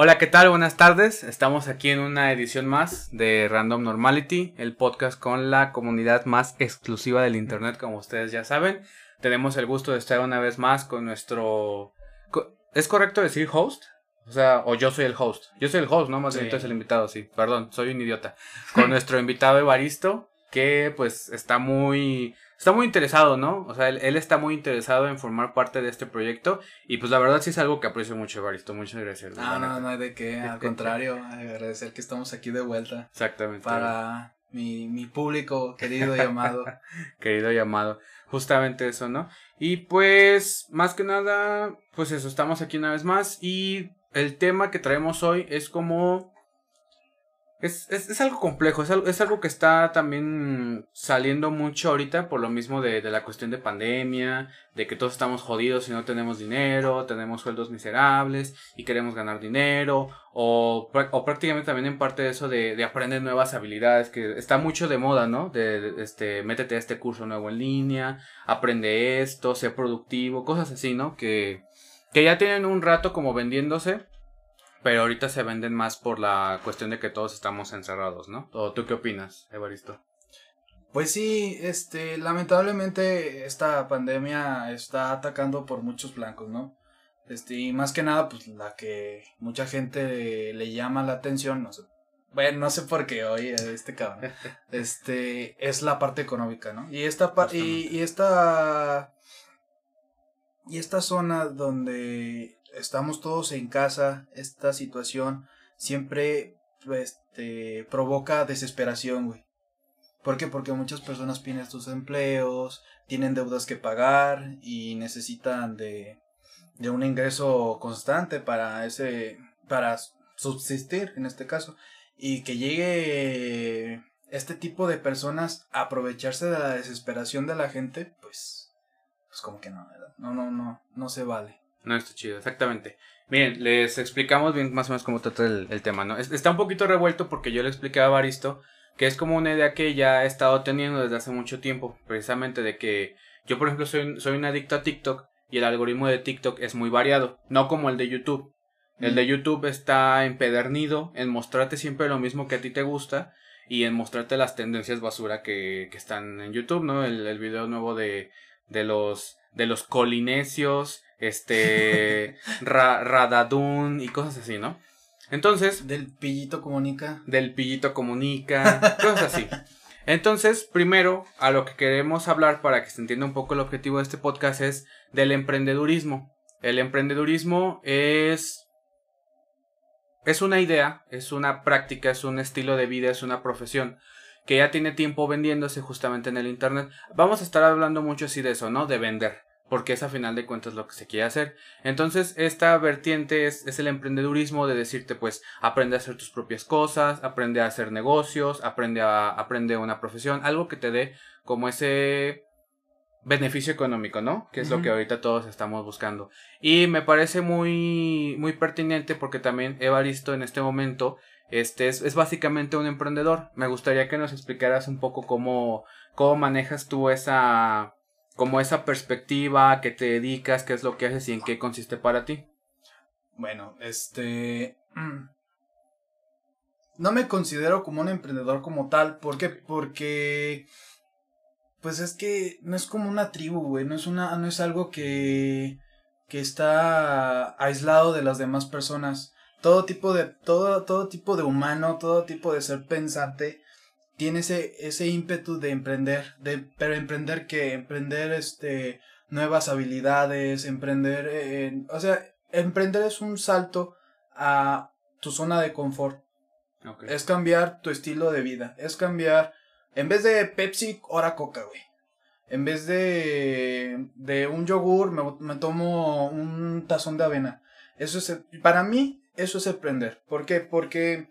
Hola, ¿qué tal? Buenas tardes. Estamos aquí en una edición más de Random Normality, el podcast con la comunidad más exclusiva del Internet, como ustedes ya saben. Tenemos el gusto de estar una vez más con nuestro... ¿Es correcto decir host? O sea, o yo soy el host. Yo soy el host, ¿no? Más bien tú el invitado, sí. Perdón, soy un idiota. Con nuestro invitado Evaristo, que pues está muy está muy interesado, ¿no? O sea, él, está muy interesado en formar parte de este proyecto y pues la verdad sí es algo que aprecio mucho, Evaristo. Muchas gracias. No, no, no hay de qué, al contrario, agradecer que estamos aquí de vuelta. Exactamente. Para mi, mi público querido y amado. querido y amado. Justamente eso, ¿no? Y pues, más que nada, pues eso, estamos aquí una vez más y el tema que traemos hoy es como es, es, es, algo complejo, es algo, es algo que está también saliendo mucho ahorita por lo mismo de, de, la cuestión de pandemia, de que todos estamos jodidos y no tenemos dinero, tenemos sueldos miserables y queremos ganar dinero, o, o prácticamente también en parte de eso de, de, aprender nuevas habilidades, que está mucho de moda, ¿no? De, este, métete a este curso nuevo en línea, aprende esto, sé productivo, cosas así, ¿no? Que, que ya tienen un rato como vendiéndose pero ahorita se venden más por la cuestión de que todos estamos encerrados, ¿no? ¿O tú qué opinas, Evaristo? Pues sí, este, lamentablemente esta pandemia está atacando por muchos blancos, ¿no? Este, y más que nada, pues la que mucha gente le llama la atención, no sé, bueno, no sé por qué hoy este cabrón, este, es la parte económica, ¿no? Y esta, y, y esta, y esta zona donde estamos todos en casa, esta situación siempre este, provoca desesperación, güey. ¿Por qué? Porque muchas personas pierden sus empleos, tienen deudas que pagar y necesitan de, de un ingreso constante para ese, para subsistir en este caso. Y que llegue este tipo de personas a aprovecharse de la desesperación de la gente, pues, pues como que no, ¿verdad? No, no, no, no se vale. No está chido, exactamente. Miren, les explicamos bien más o menos cómo trata el, tema, ¿no? está un poquito revuelto porque yo le expliqué a Baristo que es como una idea que ya he estado teniendo desde hace mucho tiempo, precisamente de que yo, por ejemplo, soy, soy un adicto a TikTok y el algoritmo de TikTok es muy variado, no como el de YouTube. El de YouTube está empedernido en mostrarte siempre lo mismo que a ti te gusta y en mostrarte las tendencias basura que, que están en YouTube, ¿no? El, el video nuevo de, de los de los colinesios, este, Radadun y cosas así, ¿no? Entonces. Del pillito comunica. Del pillito comunica, cosas así. Entonces, primero, a lo que queremos hablar para que se entienda un poco el objetivo de este podcast es del emprendedurismo. El emprendedurismo es. Es una idea, es una práctica, es un estilo de vida, es una profesión que ya tiene tiempo vendiéndose justamente en el Internet. Vamos a estar hablando mucho así de eso, ¿no? De vender porque es a final de cuentas lo que se quiere hacer. Entonces, esta vertiente es, es, el emprendedurismo de decirte, pues, aprende a hacer tus propias cosas, aprende a hacer negocios, aprende a aprende una profesión, algo que te dé como ese beneficio económico, ¿no? Que es lo que ahorita todos estamos buscando. Y me parece muy, muy pertinente porque también Evaristo en este momento este es, es básicamente un emprendedor. Me gustaría que nos explicaras un poco cómo, cómo manejas tú esa como esa perspectiva, que te dedicas, qué es lo que haces y en qué consiste para ti. Bueno, este... No me considero como un emprendedor como tal. ¿Por qué? Porque... Pues es que no es como una tribu, güey. No es una. no es algo que. que está aislado de las demás personas. Todo tipo de. todo, todo tipo de humano, todo tipo de ser pensante tiene ese, ese ímpetu de emprender, de, pero emprender que, emprender este, nuevas habilidades, emprender, o sea, emprender es un salto a tu zona de confort. Es cambiar tu estilo de vida, es cambiar, en vez de Pepsi, ahora Coca, güey. En vez de, de un yogur, me, me tomo un tazón de avena. Eso es, para mí, eso es emprender. ¿Por qué? Porque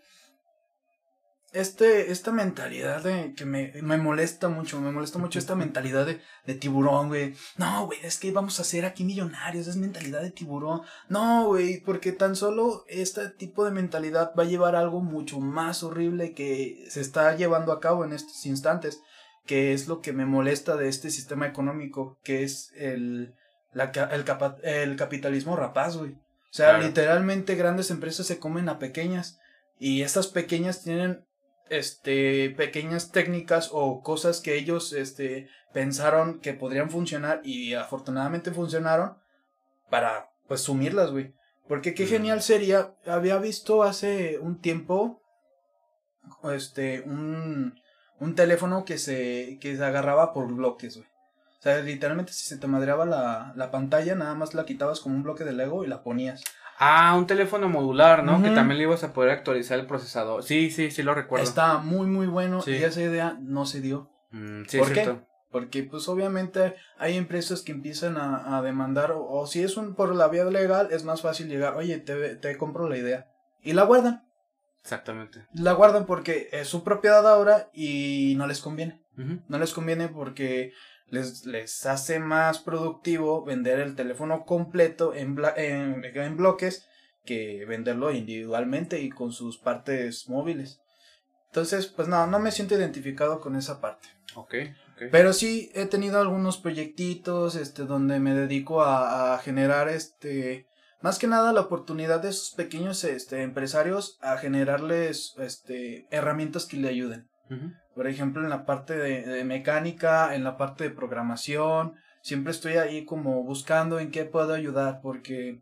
este, esta mentalidad de que me, me molesta mucho, me molesta mucho esta mentalidad de, de tiburón, güey. No, güey, es que vamos a ser aquí millonarios, es mentalidad de tiburón. No, güey, porque tan solo este tipo de mentalidad va a llevar a algo mucho más horrible que se está llevando a cabo en estos instantes, que es lo que me molesta de este sistema económico, que es el, la, el, el capitalismo rapaz, güey. O sea, Claro. literalmente grandes empresas se comen a pequeñas y estas pequeñas tienen este pequeñas técnicas o cosas que ellos este pensaron que podrían funcionar y afortunadamente funcionaron para pues sumirlas, güey. Porque qué Mm. genial sería, había visto hace un tiempo este un un teléfono que se que se agarraba por bloques, güey. O sea, literalmente si se te madreaba la, la pantalla, nada más la quitabas como un bloque de Lego y la ponías. Ah, un teléfono modular, ¿no? Que también le ibas a poder actualizar el procesador. Sí, sí, sí lo recuerdo. Está muy, muy bueno Sí. y esa idea no se dio. Mm, sí, ¿Por es qué? cierto. Porque pues obviamente hay empresas que empiezan a, a demandar o, o si es un por la vía legal es más fácil llegar, oye, te, te compro la idea. Y la guardan. Exactamente. La guardan porque es su propiedad ahora y no les conviene. No les conviene porque les, les hace más productivo vender el teléfono completo en, bla- en, en bloques que venderlo individualmente y con sus partes móviles. Entonces, pues no, no me siento identificado con esa parte. Ok, ok. Pero sí he tenido algunos proyectitos este, donde me dedico a, a generar este más que nada la oportunidad de esos pequeños este, empresarios a generarles este, herramientas que le ayuden. Por ejemplo, en la parte de, de mecánica, en la parte de programación, siempre estoy ahí como buscando en qué puedo ayudar, porque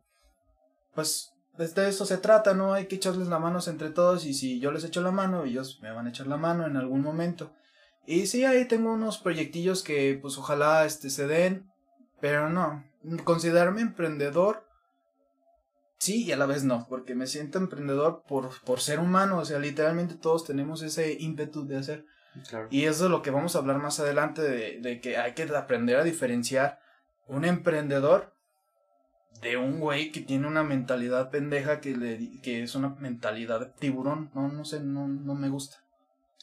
pues de eso se trata, ¿no? Hay que echarles la mano entre todos y si yo les echo la mano, ellos me van a echar la mano en algún momento. Y sí, ahí tengo unos proyectillos que pues ojalá este, se den, pero no, considerarme emprendedor, sí y a la vez no, porque me siento emprendedor por, por ser humano, o sea, literalmente todos tenemos ese ímpetu de hacer. Claro. Y eso es lo que vamos a hablar más adelante de, de que hay que aprender a diferenciar un emprendedor de un güey que tiene una mentalidad pendeja que le que es una mentalidad de tiburón. No, no sé, no, no me gusta.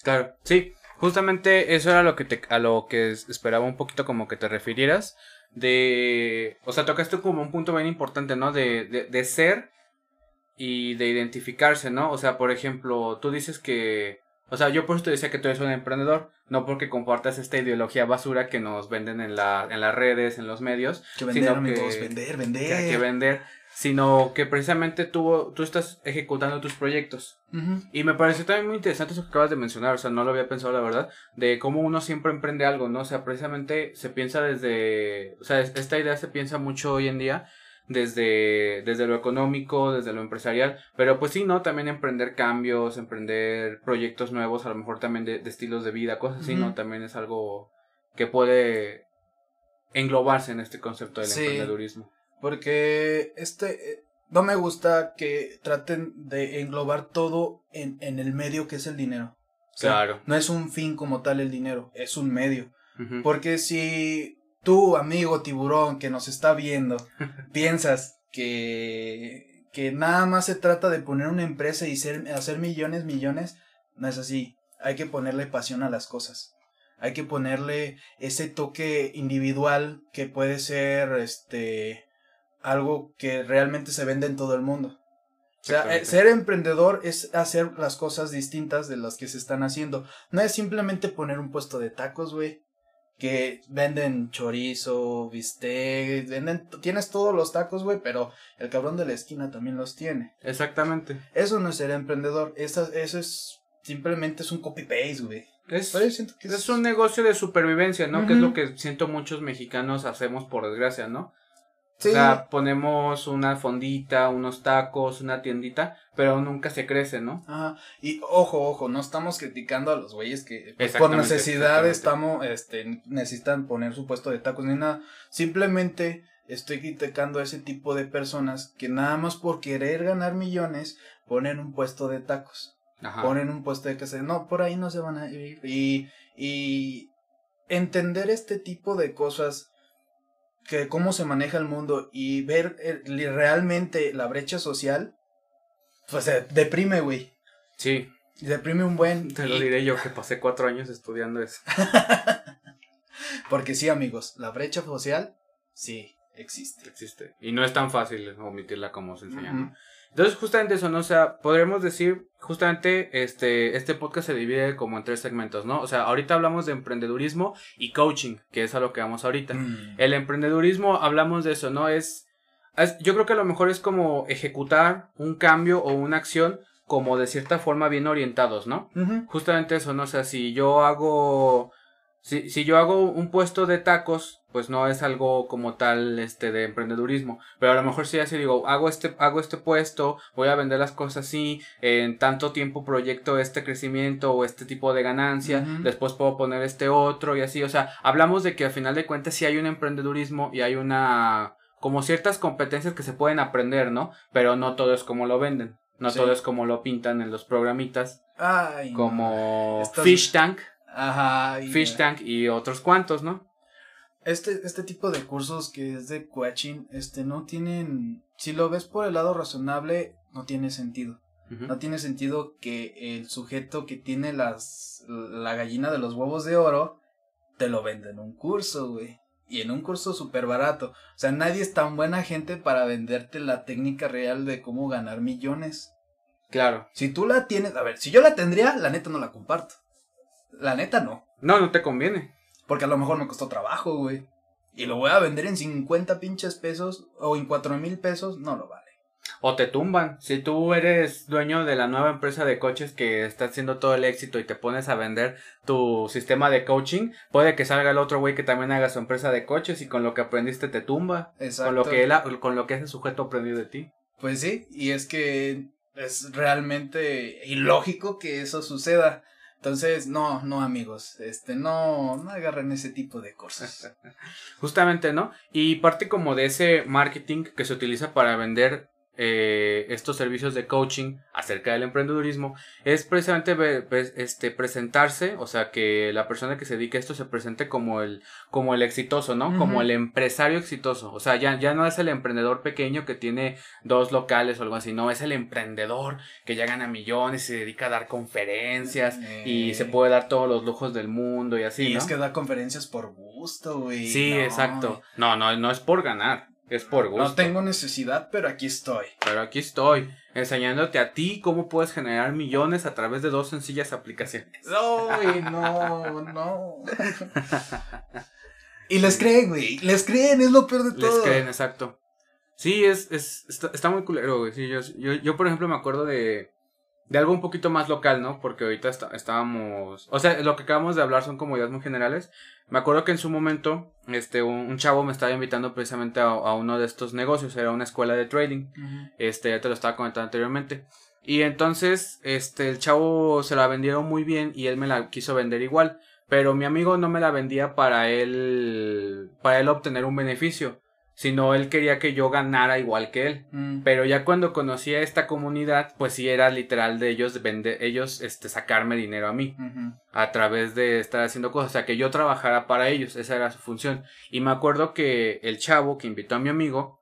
Claro, sí, justamente eso era lo que te, a lo que es- esperaba un poquito como que te refirieras, de, o sea, tocaste como un punto bien importante, ¿no? De, de, de ser y de identificarse, ¿no? O sea, por ejemplo, tú dices que, o sea, yo por eso te decía que tú eres un emprendedor, no porque compartas esta ideología basura que nos venden en, la, en las redes, en los medios, Que Sino vender, que- amigos, vender, vender. que hay que vender, sino que precisamente tú, tú estás ejecutando tus proyectos. Y me pareció también muy interesante eso que acabas de mencionar, o sea, no lo había pensado la verdad, de cómo uno siempre emprende algo, ¿no? O sea, precisamente se piensa desde, o sea, es- esta idea se piensa mucho hoy en día desde, desde lo económico, desde lo empresarial, pero pues sí, ¿no? También emprender cambios, emprender proyectos nuevos, a lo mejor también de, de estilos de vida, cosas así, ¿no? También es algo que puede englobarse en este concepto del Sí. emprendedurismo. Porque este eh, no me gusta que traten de englobar todo en, en el medio que es el dinero. O sea, Claro. No es un fin como tal el dinero, es un medio. Porque si tú, amigo tiburón que nos está viendo, piensas que, que nada más se trata de poner una empresa y ser, hacer millones, millones, no es así. Hay que ponerle pasión a las cosas. Hay que ponerle ese toque individual que puede ser este algo que realmente se vende en todo el mundo. O sea, eh, ser emprendedor es hacer las cosas distintas de las que se están haciendo. No es simplemente poner un puesto de tacos, güey. Que venden chorizo, bistec, venden, tienes todos los tacos, güey, pero el cabrón de la esquina también los tiene. Exactamente. Eso no es ser emprendedor, eso, eso es simplemente es un copy-paste, güey. Es, Es un negocio de supervivencia, ¿no? Que es lo que siento muchos mexicanos hacemos por desgracia, ¿no? Sí. O sea, ponemos una fondita, unos tacos, una tiendita, pero nunca se crece, ¿no? Ajá. Y ojo, ojo, no estamos criticando a los güeyes que pues, por necesidad estamos, este, necesitan poner su puesto de tacos ni nada. Simplemente estoy criticando a ese tipo de personas que nada más por querer ganar millones ponen un puesto de tacos, Ajá. ponen un puesto de queso. No, por ahí no se van a ir. Y, y entender este tipo de cosas que cómo se maneja el mundo y ver eh, realmente la brecha social, pues eh, deprime, güey. Sí, Deprime un buen. te lo diré yo que pasé cuatro años estudiando eso. Porque sí, amigos, la brecha social sí existe. Existe. Y no es tan fácil omitirla como se enseña, ¿no? Entonces, justamente eso, ¿no? O sea, podremos decir, justamente, este, este podcast se divide como en tres segmentos, ¿no? O sea, ahorita hablamos de emprendedurismo y coaching, que es a lo que vamos ahorita. Mm. El emprendedurismo, hablamos de eso, ¿no? Es yo creo que a lo mejor es como ejecutar un cambio o una acción como de cierta forma bien orientados, ¿no? Justamente eso, ¿no? O sea, si yo hago, si, si yo hago un puesto de tacos, pues no es algo como tal, este, de emprendedurismo, pero a lo mejor si así digo, hago este, hago este puesto, voy a vender las cosas así, en tanto tiempo proyecto este crecimiento o este tipo de ganancia, después puedo poner este otro y así, o sea, hablamos de que al final de cuentas sí hay un emprendedurismo y hay una, como ciertas competencias que se pueden aprender, ¿no? Pero no todo es como lo venden. No todo es como lo pintan en los programitas. Ay, como Fish Tank. Ajá. Fish Tank y otros cuantos, ¿no? Este, este tipo de cursos que es de coaching, este, no tienen, si lo ves por el lado razonable, no tiene sentido. No tiene sentido que el sujeto que tiene las, la gallina de los huevos de oro, te lo venda en un curso, güey. Y en un curso súper barato. O sea, nadie es tan buena gente para venderte la técnica real de cómo ganar millones. Claro. Si tú la tienes, a ver, si yo la tendría, la neta no la comparto. La neta no. No, no te conviene. Porque a lo mejor me costó trabajo, güey. Y lo voy a vender en 50 pinches pesos o en 4 mil pesos, no lo vale. O te tumban. Si tú eres dueño de la nueva empresa de coches que está haciendo todo el éxito y te pones a vender tu sistema de coaching, puede que salga el otro güey que también haga su empresa de coches y con lo que aprendiste te tumba. Exacto. Con lo que, él, con lo que ese sujeto aprendió de ti. Pues sí, y es que es realmente ilógico que eso suceda. Entonces, no, no amigos, este, no, no agarren ese tipo de cosas. Justamente, ¿no? Y parte como de ese marketing que se utiliza para vender eh, estos servicios de coaching acerca del emprendedurismo es precisamente este presentarse, o sea, que la persona que se dedique a esto se presente como el como el exitoso, ¿no? Como el empresario exitoso, o sea, ya ya no es el emprendedor pequeño que tiene dos locales o algo así, no, es el emprendedor que ya gana millones y se dedica a dar conferencias y se puede dar todos los lujos del mundo y así, y es que da conferencias por gusto, güey. Sí, exacto. No, no, no es por ganar. Es por gusto. No tengo necesidad, pero aquí estoy. Pero aquí estoy, enseñándote a ti cómo puedes generar millones a través de dos sencillas aplicaciones. No, güey, no, no. y les creen, güey. Les creen, es lo peor de todo. Les creen, exacto. Sí, es, es, está, muy culero, güey. Sí, yo, yo, yo, por ejemplo, me acuerdo de, de algo un poquito más local, ¿no? Porque ahorita estábamos... O sea, lo que acabamos de hablar son como ideas muy generales. Me acuerdo que en su momento, este, un, chavo me estaba invitando precisamente a, uno de estos negocios, era una escuela de trading. Este, ya te lo estaba comentando anteriormente. Y entonces, este, el chavo se la vendieron muy bien y él me la quiso vender igual. Pero mi amigo no me la vendía para él, para él obtener un beneficio sino él quería que yo ganara igual que él. Mm. Pero ya cuando conocí a esta comunidad, pues sí era literal de ellos vender, ellos este sacarme dinero a mí a través de estar haciendo cosas, o sea, que yo trabajara para ellos, esa era su función. Y me acuerdo que el chavo que invitó a mi amigo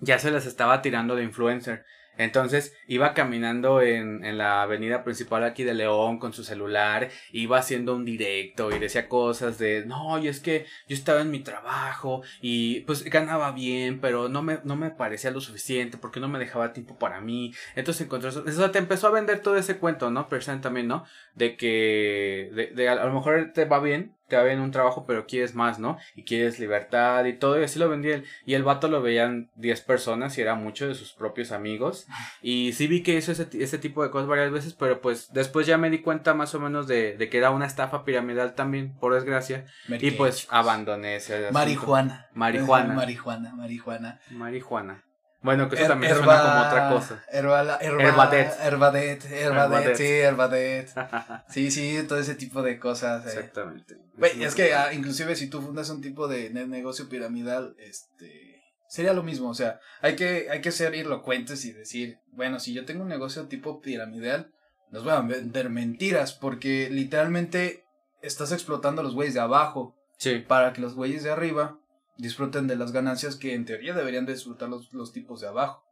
ya se les estaba tirando de influencer. Entonces iba caminando en, en, la avenida principal aquí de León con su celular, iba haciendo un directo y decía cosas de, no, y es que yo estaba en mi trabajo y pues ganaba bien, pero no me, no me parecía lo suficiente porque no me dejaba tiempo para mí. Entonces encontró eso, te empezó a vender todo ese cuento, ¿no? Pero también, ¿no? De que de, de, a lo mejor te va bien, te va bien un trabajo, pero quieres más, ¿no? Y quieres libertad y todo, y así lo vendía él. Y el vato lo veían 10 personas y era mucho de sus propios amigos. Y sí vi que hizo ese, ese tipo de cosas varias veces, pero pues después ya me di cuenta más o menos de, de que era una estafa piramidal también, por desgracia. y pues abandoné ese Marihuana. Marihuana. Marihuana, marihuana. Marihuana. Bueno, que eso también suena como otra cosa. Herbadet. Herbadet, herbadet, sí, herbadet. sí, sí, todo ese tipo de cosas. Eh. Exactamente. es que ah, inclusive si tú fundas un tipo de negocio piramidal, este, sería lo mismo, o sea, hay que, hay que ser elocuentes y decir, bueno, si yo tengo un negocio tipo piramidal, nos voy a vender mentiras, porque literalmente estás explotando a los güeyes de abajo. Sí. Para que los güeyes de arriba disfruten de las ganancias que en teoría deberían disfrutar los, tipos de abajo.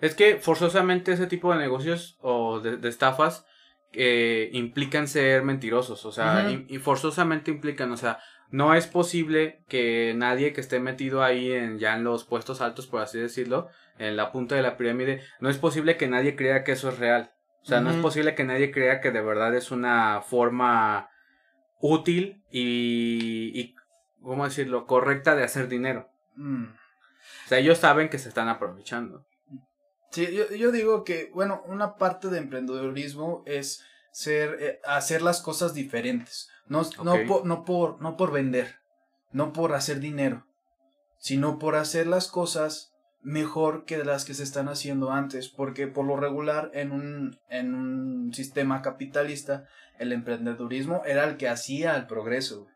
Es que forzosamente ese tipo de negocios o de, estafas eh, implican ser mentirosos, o sea, y, forzosamente implican, o sea, no es posible que nadie que esté metido ahí en ya en los puestos altos, por así decirlo, en la punta de la pirámide, no es posible que nadie crea que eso es real. O sea, no es posible que nadie crea que de verdad es una forma útil y, y ¿cómo decirlo?, correcta de hacer dinero. Mm. O sea, ellos saben que se están aprovechando. Sí, yo, yo digo que, bueno, una parte de emprendedurismo es ser, eh, hacer las cosas diferentes. No, no, por, no, por, no por vender, no por hacer dinero, sino por hacer las cosas mejor que las que se están haciendo antes, porque por lo regular en un, en un sistema capitalista el emprendedurismo era el que hacía el progreso.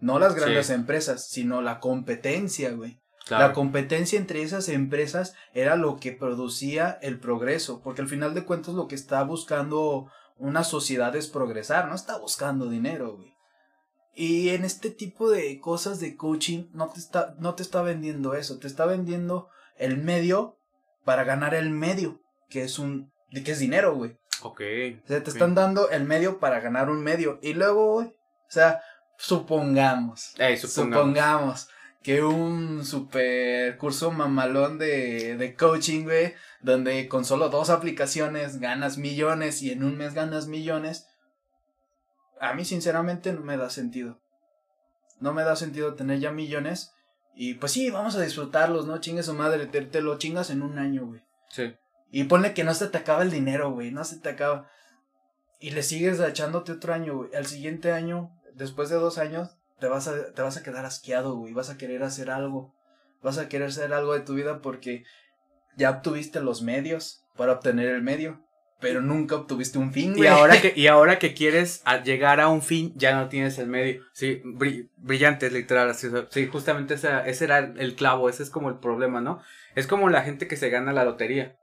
No las grandes Sí. empresas, sino la competencia, güey. Claro. La competencia entre esas empresas era lo que producía el progreso, porque al final de cuentas lo que está buscando una sociedad es progresar, no está buscando dinero, güey. Y en este tipo de cosas de coaching no te está, no te está vendiendo eso, te está vendiendo el medio para ganar el medio, que es un, que es dinero, güey. Ok. O sea, te están dando el medio para ganar un medio. Y luego, güey, o sea, supongamos, supongamos. supongamos que un super curso mamalón de, de coaching, güey, donde con solo dos aplicaciones ganas millones y en un mes ganas millones, a mí sinceramente no me da sentido. No me da sentido tener ya millones y pues sí, vamos a disfrutarlos, ¿no? Chingue su madre, te, te lo chingas en un año, güey. Sí. Y ponle que no se te acaba el dinero, güey, no se te acaba. Y le sigues echándote otro año, güey. Al siguiente año, después de dos años, te vas a, te vas a quedar asqueado, güey. Vas a querer hacer algo. Vas a querer hacer algo de tu vida porque ya obtuviste los medios para obtener el medio. Pero nunca obtuviste un fin, Y güey. ahora que, y ahora que quieres llegar a un fin, ya no tienes el medio. Sí, bri- brillante, literal. Así, sí, justamente esa- ese era el clavo, ese es como el problema, ¿no? Es como la gente que se gana la lotería.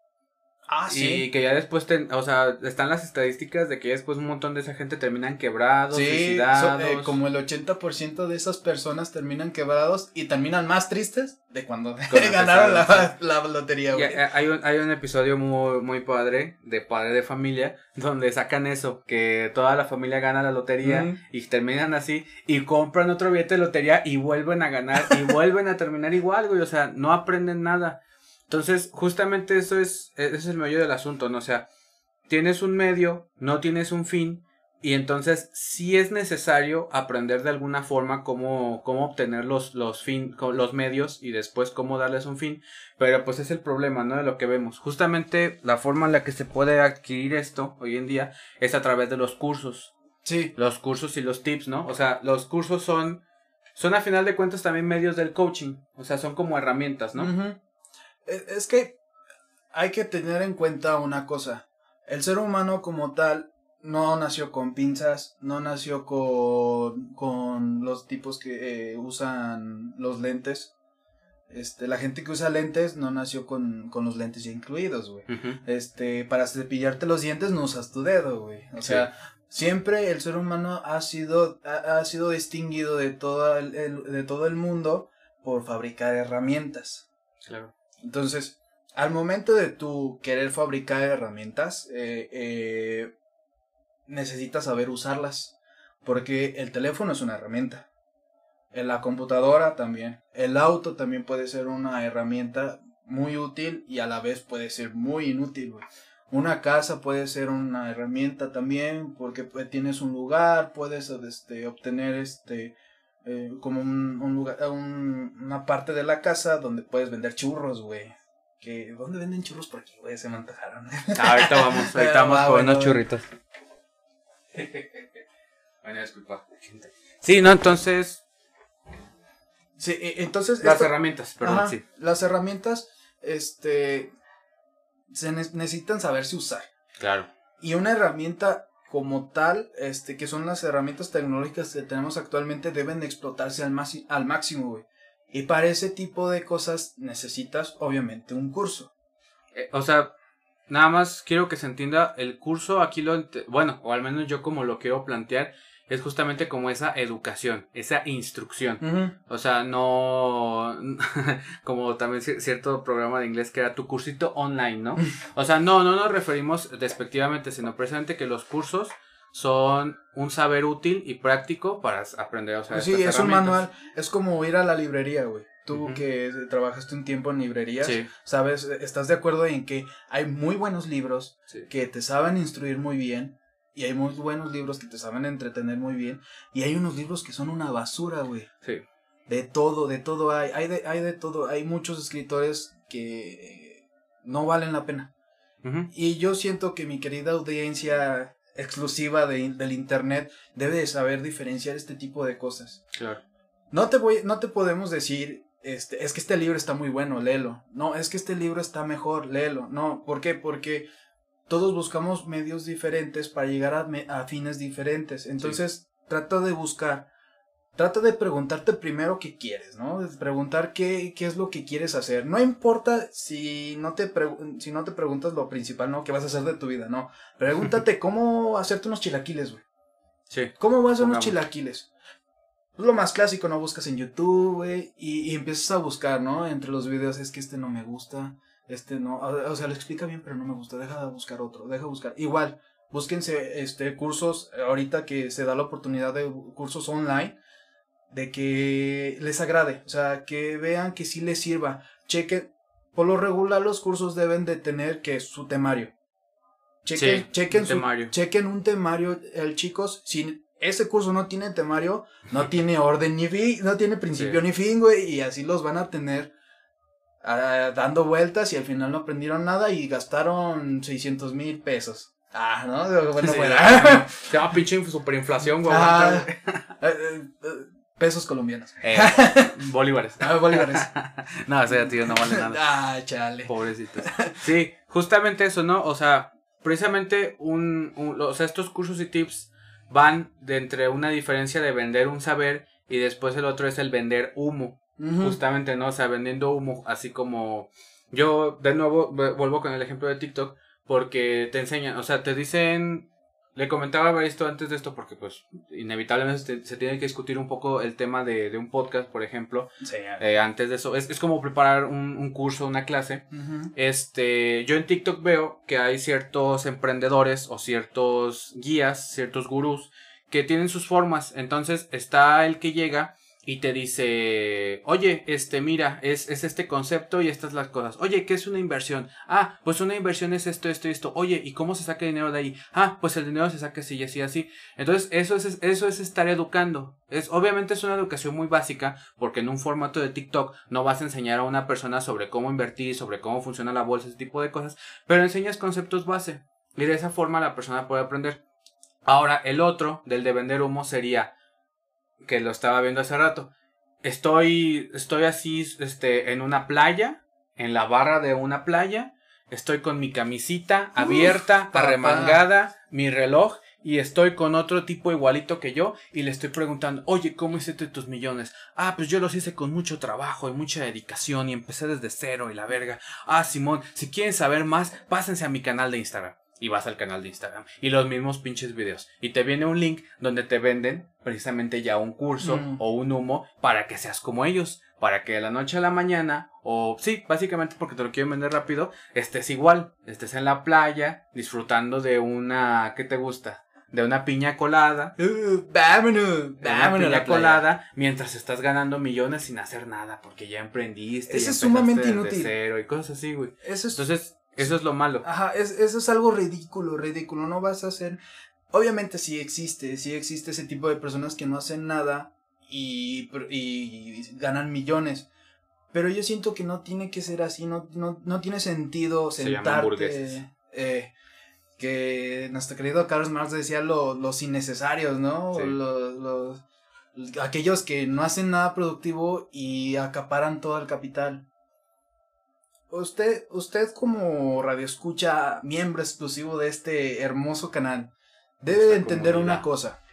Ah, Y sí. que ya después, te- o sea, están las estadísticas de que ya después un montón de esa gente terminan quebrados, Sí, so- suicidados. eh, como el 80% de esas personas terminan quebrados y terminan más tristes de cuando ganaron la, la lotería, Y güey. hay, un, hay un episodio muy, muy padre, de padre de familia, donde sacan eso, que toda la familia gana la lotería y terminan así y compran otro billete de lotería y vuelven a ganar y vuelven a terminar igual, güey, o sea, no aprenden nada. Entonces, justamente eso es, ese es el medio del asunto, ¿no? O sea, tienes un medio, no tienes un fin, y entonces sí es necesario aprender de alguna forma cómo, cómo obtener los, los, fin, los medios y después cómo darles un fin. Pero pues es el problema, ¿no? De lo que vemos. Justamente la forma en la que se puede adquirir esto hoy en día es a través de los cursos. Sí, Los cursos y los tips, ¿no? O sea, los cursos son, son a final de cuentas también medios del coaching. O sea, son como herramientas, ¿no? Es que hay que tener en cuenta una cosa. El ser humano como tal no nació con pinzas, no nació con, con los tipos que eh, usan los lentes. Este, la gente que usa lentes no nació con, con los lentes ya incluidos, güey. Este, para cepillarte los dientes no usas tu dedo, güey. O Sí. sea, siempre el ser humano ha sido, ha, ha sido distinguido de todo el- el- de todo el mundo por fabricar herramientas. Claro. Entonces, al momento de tú querer fabricar herramientas, eh, eh, necesitas saber usarlas. Porque el teléfono es una herramienta. Eh, La computadora también. El auto también puede ser una herramienta muy útil y a la vez puede ser muy inútil. Una casa puede ser una herramienta también porque pues, tienes un lugar, puedes este, obtener este eh, como un, un lugar, un- una parte de la casa donde puedes vender churros, güey. Que, ¿Dónde venden churros por aquí, güey? Se me antojaron. Ah, ahorita vamos, ahorita vamos Ah, bueno, unos churritos. Bueno, disculpa. Sí, no, entonces, Sí, e- entonces... las esto- herramientas, perdón, Ajá, sí. Las herramientas, este, se ne- necesitan saberse usar. Claro. Y una herramienta como tal, este, que son las herramientas tecnológicas que tenemos actualmente, deben de explotarse al, al máximo, güey. Y para ese tipo de cosas necesitas, obviamente, un curso. Eh, o sea, nada más quiero que se entienda, el curso aquí lo, bueno, o al menos yo como lo quiero plantear, es justamente como esa educación, esa instrucción. O sea, no como también cier- cierto programa de inglés que era tu cursito online, ¿no? O sea, no, no nos referimos despectivamente, sino precisamente que los cursos son un saber útil y práctico para aprender, o sea, sí, estas es un manual, es como ir a la librería, güey. Tú que trabajaste un tiempo en librerías, Sí, sabes, estás de acuerdo en que hay muy buenos libros sí. que te saben instruir muy bien. Y hay muy buenos libros que te saben entretener muy bien. Y hay unos libros que son una basura, güey. Sí. De todo, de todo hay. Hay de, hay de todo. Hay muchos escritores que no valen la pena. Y yo siento que mi querida audiencia exclusiva de, del internet debe de saber diferenciar este tipo de cosas. Claro. No te voy, no te podemos decir, este, es que este libro está muy bueno, léelo. No, es que este libro está mejor, léelo. No, ¿por qué? Porque todos buscamos medios diferentes para llegar a, fines diferentes. Entonces, trata de buscar trata de preguntarte primero qué quieres, ¿no? De preguntar qué, qué es lo que quieres hacer. No importa si no, te si no te preguntas lo principal, ¿no? ¿Qué vas a hacer de tu vida? No. Pregúntate cómo hacerte unos chilaquiles, güey. Sí. ¿Cómo vas a hacer unos chilaquiles? Es lo más clásico, ¿no? Buscas en YouTube, güey, y, y, empiezas a buscar, ¿no? Entre los videos, es que este no me gusta, este no, o sea, lo explica bien, pero no me gusta, deja de buscar otro, deja de buscar. Igual, búsquense, este, cursos, ahorita que se da la oportunidad de cursos online, de que les agrade, o sea, que vean que sí les sirva. Chequen, por lo regular los cursos deben de tener que su temario. Chequen, chequen, un temario. chequen un temario, el chicos, si ese curso no tiene temario, no tiene orden ni fin, no tiene principio ni fin, güey, y así los van a tener ah, dando vueltas y al final no aprendieron nada y gastaron 600 mil pesos. Ah, ¿no? Bueno, bueno. Se llama pinche superinflación, güey. Ah, Pesos colombianos. Eh, bolívares. Ah, bolívares. no, o sea, tío, no vale nada. Ah, chale. Pobrecitos. Sí, justamente eso, ¿no? O sea, precisamente un, o sea, estos cursos y tips van de entre una diferencia de vender un saber y después el otro es el vender humo. Justamente, ¿no? O sea, vendiendo humo, así como yo de nuevo vuelvo con el ejemplo de TikTok porque te enseñan, o sea, te dicen le comentaba esto antes de esto porque pues inevitablemente se, tiene que discutir un poco el tema de, un podcast, por ejemplo. Eh, antes de eso, es, es como preparar un, un, curso, una clase. Este, yo en TikTok veo que hay ciertos emprendedores o ciertos guías, ciertos gurús que tienen sus formas. Entonces está el que llega y te dice, oye, este, mira, es, es este concepto y estas las cosas. Oye, ¿qué es una inversión? Ah, pues una inversión es esto, esto y esto. Oye, ¿y cómo se saca dinero de ahí? Ah, pues el dinero se saca así y así, así. Entonces, eso es, eso es estar educando. Es, obviamente es una educación muy básica, porque en un formato de TikTok no vas a enseñar a una persona sobre cómo invertir, sobre cómo funciona la bolsa, ese tipo de cosas, pero enseñas conceptos base. Y de esa forma la persona puede aprender. Ahora, el otro, del de vender humo, sería, que lo estaba viendo hace rato. Estoy, estoy así, este, en una playa, en la barra de una playa. Estoy con mi camisita abierta, arremangada, mi reloj y estoy con otro tipo igualito que yo y le estoy preguntando, oye, ¿cómo hiciste tus millones? Ah, pues yo los hice con mucho trabajo y mucha dedicación y empecé desde cero y la verga. Ah, Simón, si quieren saber más, pásense a mi canal de Instagram y vas al canal de Instagram y los mismos pinches videos y te viene un link donde te venden precisamente ya un curso mm. o un humo para que seas como ellos, para que de la noche a la mañana o sí, básicamente porque te lo quiero vender rápido, estés igual, estés en la playa disfrutando de una ¿qué te gusta? De una piña colada. Uh, vámonos, una piña colada mientras estás ganando millones sin hacer nada porque ya emprendiste. Eso es sumamente inútil. Cero y cosas así, güey. Eso es... Entonces, eso es lo malo. Ajá, eso es algo ridículo, ridículo. No vas a hacer. Obviamente sí existe, sí existe ese tipo de personas que no hacen nada y, y ganan millones. Pero yo siento que no tiene que ser así, no, no, no tiene sentido sentarte. Eh, que nuestro querido Carlos Marx decía los innecesarios, ¿no? Los, aquellos que no hacen nada productivo y acaparan todo el capital. Usted, usted como radio escucha, miembro exclusivo de este hermoso canal, debe de entender una cosa.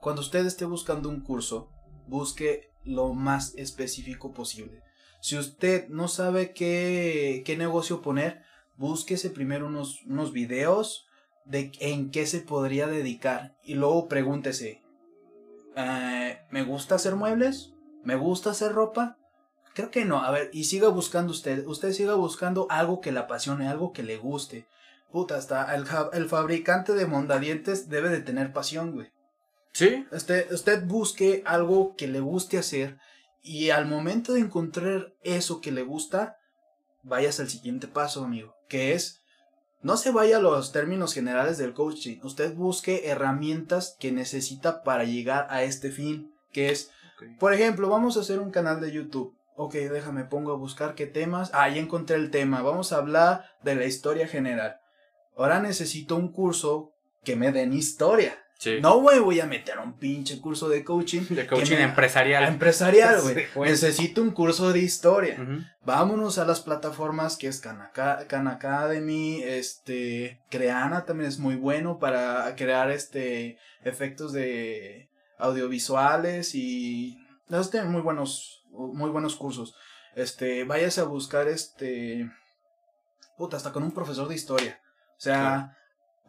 Cuando usted esté buscando un curso, busque lo más específico posible. Si usted no sabe qué, qué negocio poner, búsquese primero unos, unos videos de en qué se podría dedicar y luego pregúntese, eh, ¿me gusta hacer muebles? ¿Me gusta hacer ropa? Creo que no. A ver, y siga buscando usted. Usted siga buscando algo que le apasione, algo que le guste. Puta, hasta el, el fabricante de mondadientes debe de tener pasión, güey. Sí. Usted, usted busque algo que le guste hacer y al momento de encontrar eso que le gusta, vayas al siguiente paso, amigo, que es no se vaya a los términos generales del coaching. Usted busque herramientas que necesita para llegar a este fin, que es Por ejemplo, vamos a hacer un canal de YouTube. Ok, déjame, pongo a buscar qué temas. Ah, ya encontré el tema. Vamos a hablar de la historia general. Ahora necesito un curso que me den historia. No me voy a meter a un pinche curso de coaching. De coaching empresarial. Empresarial, güey. Necesito un curso de historia. Vámonos a las plataformas que es Khan, Academy, este, Creana también es muy bueno para crear este efectos de audiovisuales y los tienen muy buenos, muy buenos cursos. Este, váyase a buscar este, puta, hasta con un profesor de historia. O sea,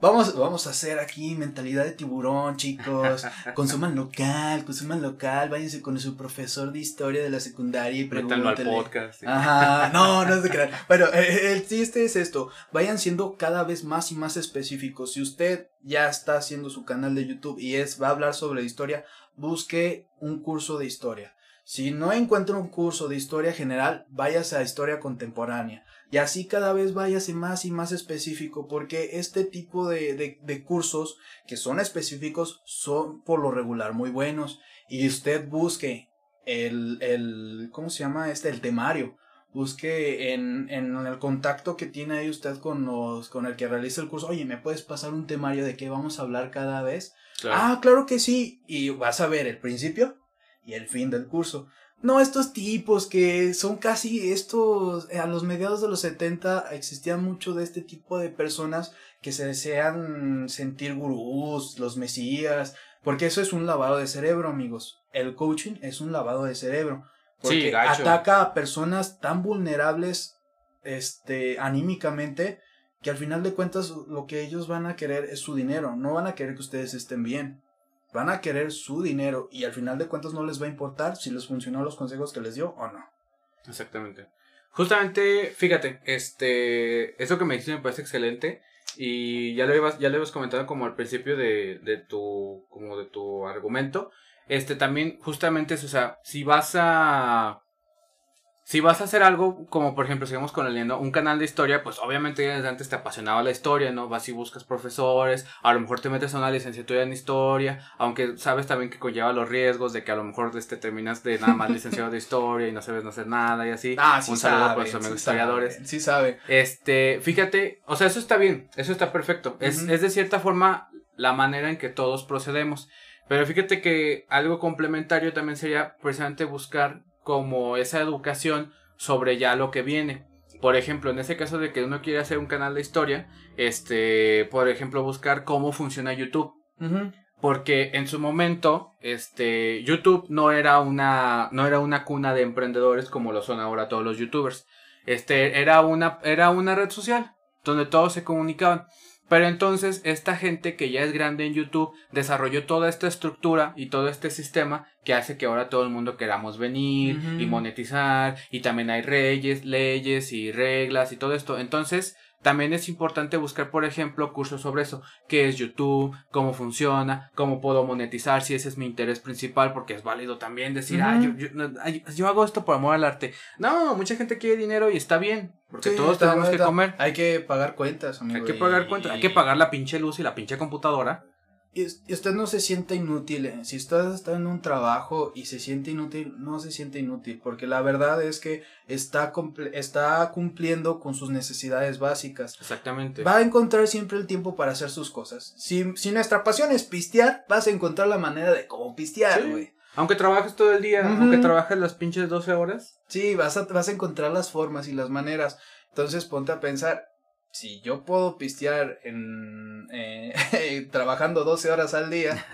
Vamos, vamos a hacer aquí mentalidad de tiburón, chicos. Consuman local, consuman local. Váyanse con su profesor de historia de la secundaria y pregúntenle. al podcast. Ajá, no, no es de creer. Pero eh, eh, el chiste es esto. Vayan siendo cada vez más y más específicos. Si usted ya está haciendo su canal de YouTube y es, va a hablar sobre historia, busque un curso de historia. Si no encuentra un curso de historia general, váyase a historia contemporánea. Y así cada vez váyase más y más específico, porque este tipo de, de, cursos que son específicos son por lo regular muy buenos. Y usted busque el, el ¿cómo se llama? Este, el temario. Busque en, en el contacto que tiene ahí usted con los, con el que realiza el curso. Oye, ¿me puedes pasar un temario de qué vamos a hablar cada vez? Ah, claro que sí. Y vas a ver el principio y el fin del curso. No, estos tipos que son casi estos, a los mediados de los 70 existían mucho de este tipo de personas que se desean sentir gurús, los mesías, porque eso es un lavado de cerebro, amigos. El coaching es un lavado de cerebro. Porque ataca a personas tan vulnerables este anímicamente que al final de cuentas lo que ellos van a querer es su dinero, no van a querer que ustedes estén bien van a querer su dinero y al final de cuentas no les va a importar si les funcionó los consejos que les dio o no. Exactamente. Justamente, fíjate, este, eso que me dijiste me parece excelente y ya lo ibas, ya lo comentado como al principio de, de tu, como de tu argumento. Este, también, justamente o sea, si vas a si vas a hacer algo, como por ejemplo, sigamos con el leyendo, un canal de historia, pues obviamente desde antes te apasionaba la historia, ¿no? Vas y buscas profesores, a lo mejor te metes a una licenciatura en historia, aunque sabes también que conlleva los riesgos de que a lo mejor este, terminas de nada más licenciado de historia y no sabes no hacer nada y así. Ah, sí un saludo para los amigos historiadores. sí sabe. Este, fíjate, o sea, eso está bien, eso está perfecto. es, es de cierta forma la manera en que todos procedemos. Pero fíjate que algo complementario también sería precisamente buscar como esa educación sobre ya lo que viene. Por ejemplo, en ese caso de que uno quiere hacer un canal de historia, este, por ejemplo, buscar cómo funciona YouTube. Porque en su momento, este, YouTube no era una, no era una cuna de emprendedores como lo son ahora todos los YouTubers. Este, era una, era una red social donde todos se comunicaban. Pero entonces esta gente que ya es grande en YouTube desarrolló toda esta estructura y todo este sistema que hace que ahora todo el mundo queramos venir y monetizar y también hay reyes, leyes y reglas y todo esto. Entonces también es importante buscar, por ejemplo, cursos sobre eso, qué es YouTube, cómo funciona, cómo puedo monetizar, si ese es mi interés principal, porque es válido también decir, ah, yo, yo, hago esto por amor al arte. No, mucha gente quiere dinero y está bien, porque todos tenemos que comer. Hay que pagar cuentas, amigo. Hay que pagar cuentas, hay que pagar la pinche luz y la pinche computadora y usted no se siente inútil. Eh. Si usted está en un trabajo y se siente inútil, no se siente inútil, porque la verdad es que está, está cumpliendo con sus necesidades básicas. Exactamente. Va a encontrar siempre el tiempo para hacer sus cosas. Si, si nuestra pasión es pistear, vas a encontrar la manera de cómo pistear, güey. Aunque trabajes todo el día, aunque trabajes las pinches 12 horas. Sí, vas a, vas a encontrar las formas y las maneras. Entonces ponte a pensar, si yo puedo pistear en eh, trabajando 12 horas al día,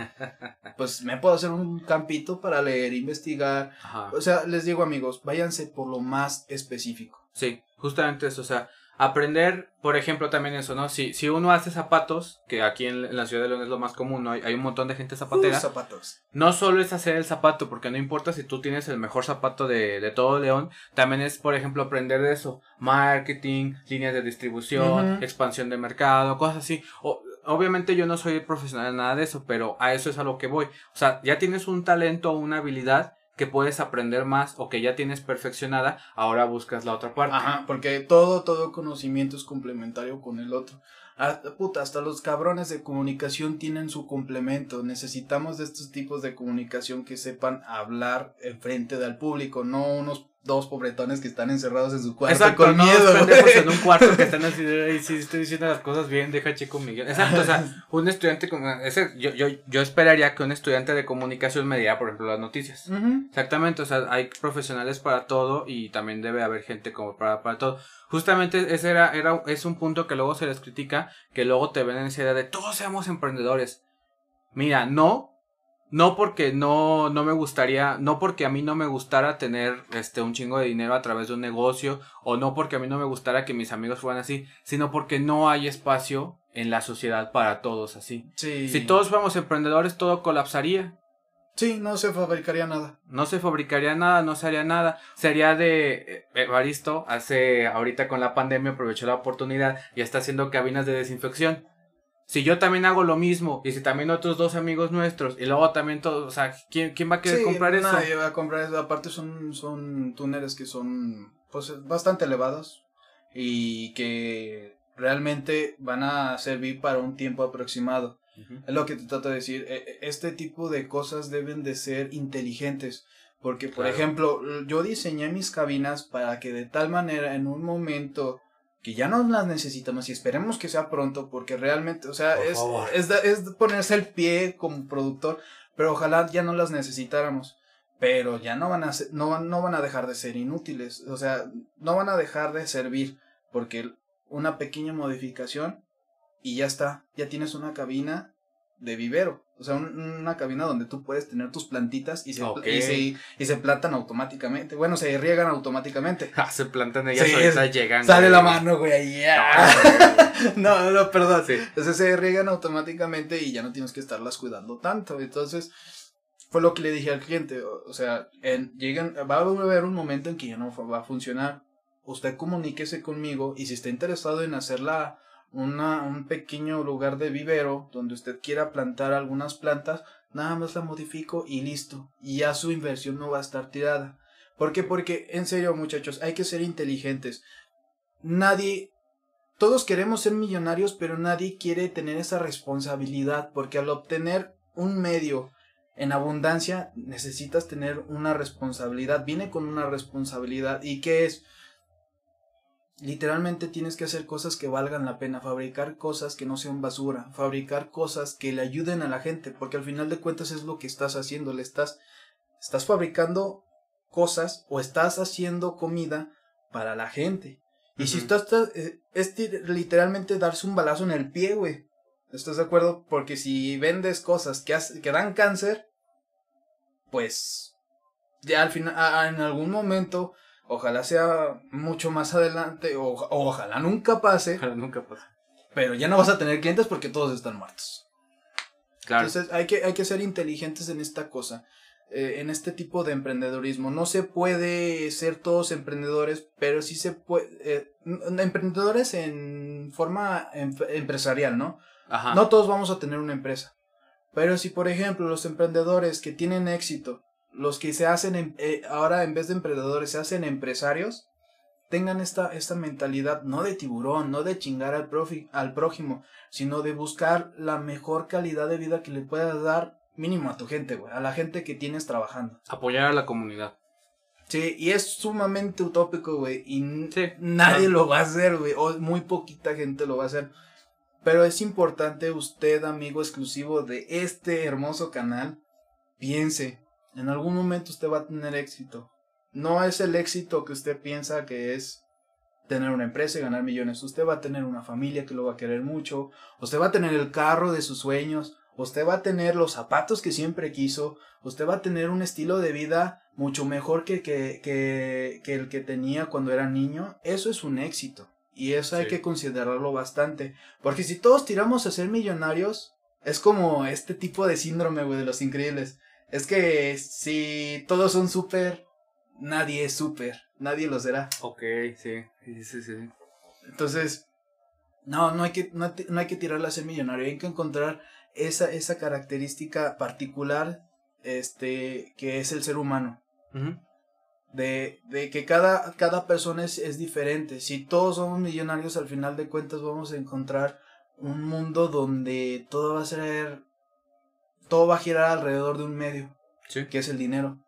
pues me puedo hacer un campito para leer, investigar. O sea, les digo amigos, váyanse por lo más específico. Sí, justamente eso, o sea, aprender, por ejemplo, también eso, ¿no? Si, si uno hace zapatos, que aquí en, la ciudad de León es lo más común, ¿no? Hay, un montón de gente zapatera. zapatos. No solo es hacer el zapato, porque no importa si tú tienes el mejor zapato de, de todo León, también es, por ejemplo, aprender de eso. Marketing, líneas de distribución, expansión de mercado, cosas así. O, obviamente yo no soy profesional en nada de eso, pero a eso es a lo que voy. O sea, ya tienes un talento o una habilidad que puedes aprender más o que ya tienes perfeccionada, ahora buscas la otra parte. Ajá, porque todo, todo conocimiento es complementario con el otro. Ah, puta, hasta los cabrones de comunicación tienen su complemento. Necesitamos de estos tipos de comunicación que sepan hablar enfrente del público, no unos dos pobretones que están encerrados en su cuarto Exacto, con no, miedo. en un cuarto que están así, "Ay, sí, estoy diciendo las cosas bien, deja chico Miguel. Exacto, o sea, un estudiante, con ese, yo, yo, yo esperaría que un estudiante de comunicación me diera, por ejemplo, las noticias. Exactamente, o sea, hay profesionales para todo y también debe haber gente como para, para todo. Justamente ese era, era, es un punto que luego se les critica, que luego te ven en esa idea de todos seamos emprendedores. Mira, no, no porque no, no me gustaría, no porque a mí no me gustara tener este un chingo de dinero a través de un negocio, o no porque a mí no me gustara que mis amigos fueran así, sino porque no hay espacio en la sociedad para todos así. Sí. Si todos fuéramos emprendedores, todo colapsaría. Sí, no se fabricaría nada. No se fabricaría nada, no se haría nada. Sería de eh, Evaristo, hace ahorita con la pandemia aprovechó la oportunidad y está haciendo cabinas de desinfección. Si yo también hago lo mismo y si también otros dos amigos nuestros y luego también todos, o sea, ¿quién, quién va a querer Sí, comprar eso? Nadie va a comprar eso. Aparte son, son túneles que son pues bastante elevados y que realmente van a servir para un tiempo aproximado. Es lo que te trato de decir. e- e- Este tipo de cosas deben de ser inteligentes. Porque, por Claro. ejemplo, yo diseñé mis cabinas para que de tal manera en un momento que ya no las necesitamos y esperemos que sea pronto porque realmente, o sea, es, es, ponerse el pie como productor, pero ojalá ya no las necesitáramos. Pero ya no van a ser- no, no van a dejar de ser inútiles, o sea, no van a dejar de servir porque una pequeña modificación y ya está, ya tienes una cabina de vivero. O sea, un- una cabina donde tú puedes tener tus plantitas y se, y se, y se plantan automáticamente. Bueno, se riegan automáticamente. Ah, se plantan ellas Sí, ahorita es- llegan. Sale la mano, güey, ahí. Ah, No, no, perdón. Sí. Entonces se riegan automáticamente y ya no tienes que estarlas cuidando tanto. Entonces, fue lo que le dije al cliente. O, sea, en, llegan, va a haber un momento en que ya no va a funcionar. Usted comuníquese conmigo y si está interesado en hacerla una, un pequeño lugar de vivero donde usted quiera plantar algunas plantas, nada más la modifico y listo. Y ya su inversión no va a estar tirada. ¿Por qué? Porque, en serio, muchachos, hay que ser inteligentes. Nadie, todos queremos ser millonarios, pero nadie quiere tener esa responsabilidad, porque al obtener un medio en abundancia, necesitas tener una responsabilidad. Viene con una responsabilidad. ¿Y qué es? Literalmente tienes que hacer cosas que valgan la pena, fabricar cosas que no sean basura, fabricar cosas que le ayuden a la gente, porque al final de cuentas es lo que estás haciendo, le estás, estás fabricando cosas o estás haciendo comida para la gente. Y si Ujú. estás, eh, es literalmente darse un balazo en el pie, güey. ¿Estás de acuerdo? Porque si vendes cosas que, que dan cáncer, pues ya al final, a- a- en algún momento, ojalá sea mucho más adelante, o, o ojalá nunca pase, Pero nunca pasa. pero ya no vas a tener clientes porque todos están muertos. Claro. Entonces hay que, hay que ser inteligentes en esta cosa, eh, en este tipo de emprendedorismo. No se puede ser todos emprendedores, pero sí se puede... eh, emprendedores en forma em- empresarial, ¿no? Ajá. No todos vamos a tener una empresa. Pero si, por ejemplo, los emprendedores que tienen éxito, los que se hacen, em- eh, ahora en vez de emprendedores, se hacen empresarios, tengan esta, esta mentalidad no de tiburón, no de chingar al, profi- al prójimo, sino de buscar la mejor calidad de vida que le puedas dar mínimo a tu gente, güey, a la gente que tienes trabajando. Apoyar a la comunidad. Sí, y es sumamente utópico, güey, y Sí, nadie claro. lo va a hacer, güey, o muy poquita gente lo va a hacer. Pero es importante usted, amigo exclusivo de este hermoso canal, piense, en algún momento usted va a tener éxito. No es el éxito que usted piensa que es tener una empresa y ganar millones. Usted va a tener una familia que lo va a querer mucho. Usted va a tener el carro de sus sueños. Usted va a tener los zapatos que siempre quiso. Usted va a tener un estilo de vida mucho mejor que, que, que, que el que tenía cuando era niño. Eso es un éxito. Y eso hay que considerarlo bastante. Porque si todos tiramos a ser millonarios, es como este tipo de síndrome, güey, de los increíbles. Es que si todos son súper, nadie es súper. Nadie lo será. Ok, sí. Sí, sí, sí. Entonces, no, no hay que, no, no hay que tirarla a ser millonario. Hay que encontrar esa, esa característica particular, este, que es el ser humano. De, de que cada, cada persona es, es diferente. Si todos somos millonarios, al final de cuentas vamos a encontrar un mundo donde todo va a ser, todo va a girar alrededor de un medio, Sí. que es el dinero.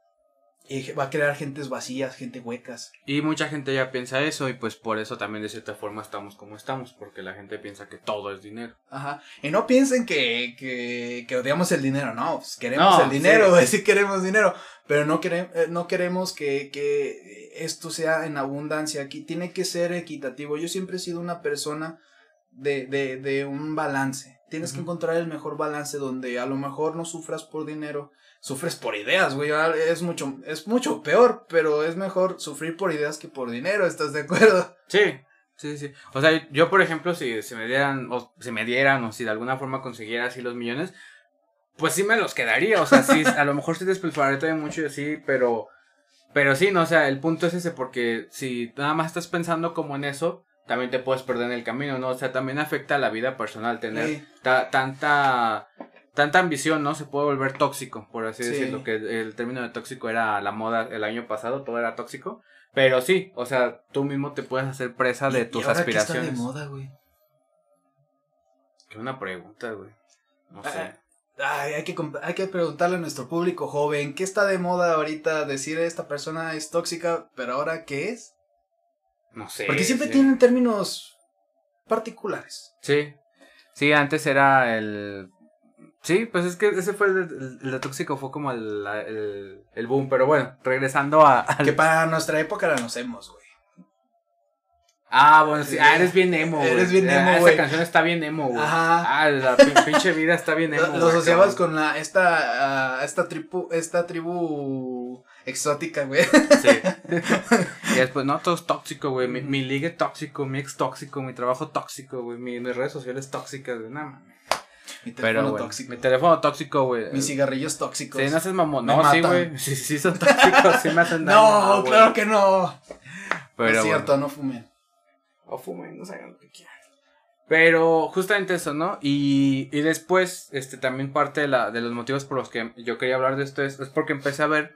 Y va a crear gentes vacías, gente huecas. Y mucha gente ya piensa eso y pues por eso también de cierta forma estamos como estamos, porque la gente piensa que todo es dinero. Ajá. Y no piensen que, que, que odiamos el dinero, no, pues queremos No, el dinero, sí. queremos dinero, pero no, quere- eh, no queremos que, que esto sea en abundancia, aquí tiene que ser equitativo. Yo siempre he sido una persona de, de, de un balance, tienes que encontrar el mejor balance donde a lo mejor no sufras por dinero, sufres por ideas, güey, es mucho, es mucho peor, pero es mejor sufrir por ideas que por dinero, ¿estás de acuerdo? Sí, sí, sí. O sea, yo por ejemplo, si se me dieran, o si me dieran, o si de alguna forma consiguiera así los millones, pues sí me los quedaría. O sea, sí, a lo mejor sí despilfarré todavía mucho y así, pero, pero sí, no, o sea, el punto es ese, porque si nada más estás pensando como en eso, también te puedes perder en el camino, ¿no? O sea, también afecta a la vida personal tener Sí. ta- tanta tanta ambición, ¿no? Se puede volver tóxico, por así Sí. decirlo, que el término de tóxico era la moda el año pasado, todo era tóxico, pero sí, o sea, tú mismo te puedes hacer presa de ¿Y- tus y ahora qué aspiraciones. Está de moda, güey. Qué una pregunta, güey. No sé. Ah, Ay, hay que, hay que preguntarle a nuestro público joven, ¿qué está de moda ahorita decir esta persona es tóxica, pero ahora qué es? No sé. Porque siempre sí. tienen términos particulares. Sí. Sí, antes era el Sí, pues es que ese fue el, el- el de tóxico fue como el, el, el boom, pero bueno, regresando a al- Que para nuestra época la conocemos, güey. Ah, bueno, sí, ah, eres bien emo, güey. Eres bien emo, Ah, güey. Esa canción está bien emo, güey. Ajá. Ah, la pin- pinche vida está bien emo. Lo, asociabas cabrón. con la, esta, ah, esta tribu, esta tribu exótica, güey. Sí. y después, no, todo es tóxico, güey. Mi, mi liga es tóxico, mi ex tóxico, mi trabajo tóxico, güey. Mi, mis redes sociales tóxicas, güey. Nada, mames. Mi Pero, teléfono tóxico. mi teléfono tóxico, güey. Mis cigarrillos tóxicos. Sí, no seas mamón. Me No, sí, güey. Sí, sí, son tóxicos, sí me hacen daño. no, claro que no. Pero es cierto, no fumen. O fumen, no hagan lo que quieran. Pero justamente eso, ¿no? Y, y después, este, también parte de, la, de los motivos por los que yo quería hablar de esto es, es porque empecé a ver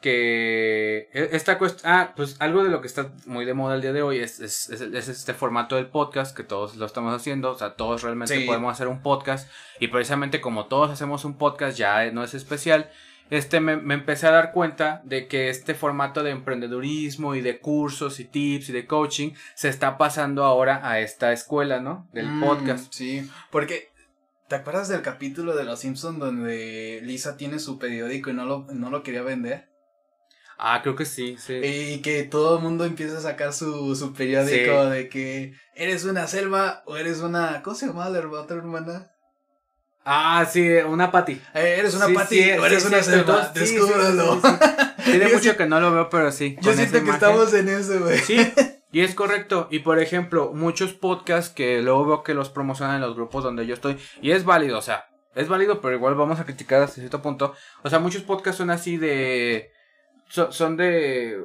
que e- esta cuestión, ah, pues algo de lo que está muy de moda el día de hoy es, es, es- es este formato del podcast que todos lo estamos haciendo, o sea, todos realmente Sí. podemos hacer un podcast y precisamente como todos hacemos un podcast ya no es especial, este me, me empecé a dar cuenta de que este formato de emprendedurismo y de cursos y tips y de coaching se está pasando ahora a esta escuela, ¿no? Del Mm, podcast. Sí, porque ¿te acuerdas del capítulo de Los Simpsons donde Lisa tiene su periódico y no lo, no lo quería vender? Ah, creo que sí, sí. Y que todo el mundo empieza a sacar su, su periódico Sí. de que eres una selva o eres una... ¿Cómo se llama la otra hermana? Ah, sí, una pati. Eh, eres una Sí, pati sí, o eres una selva. Descúbrelo. Tiene mucho que no lo veo, pero sí. Yo siento que imagen. estamos en eso, güey. Sí, y es correcto. Y por ejemplo, muchos podcasts que luego veo que los promocionan en los grupos donde yo estoy. Y es válido, o sea, es válido, pero igual vamos a criticar hasta cierto punto. O sea, muchos podcasts son así de. So- son de.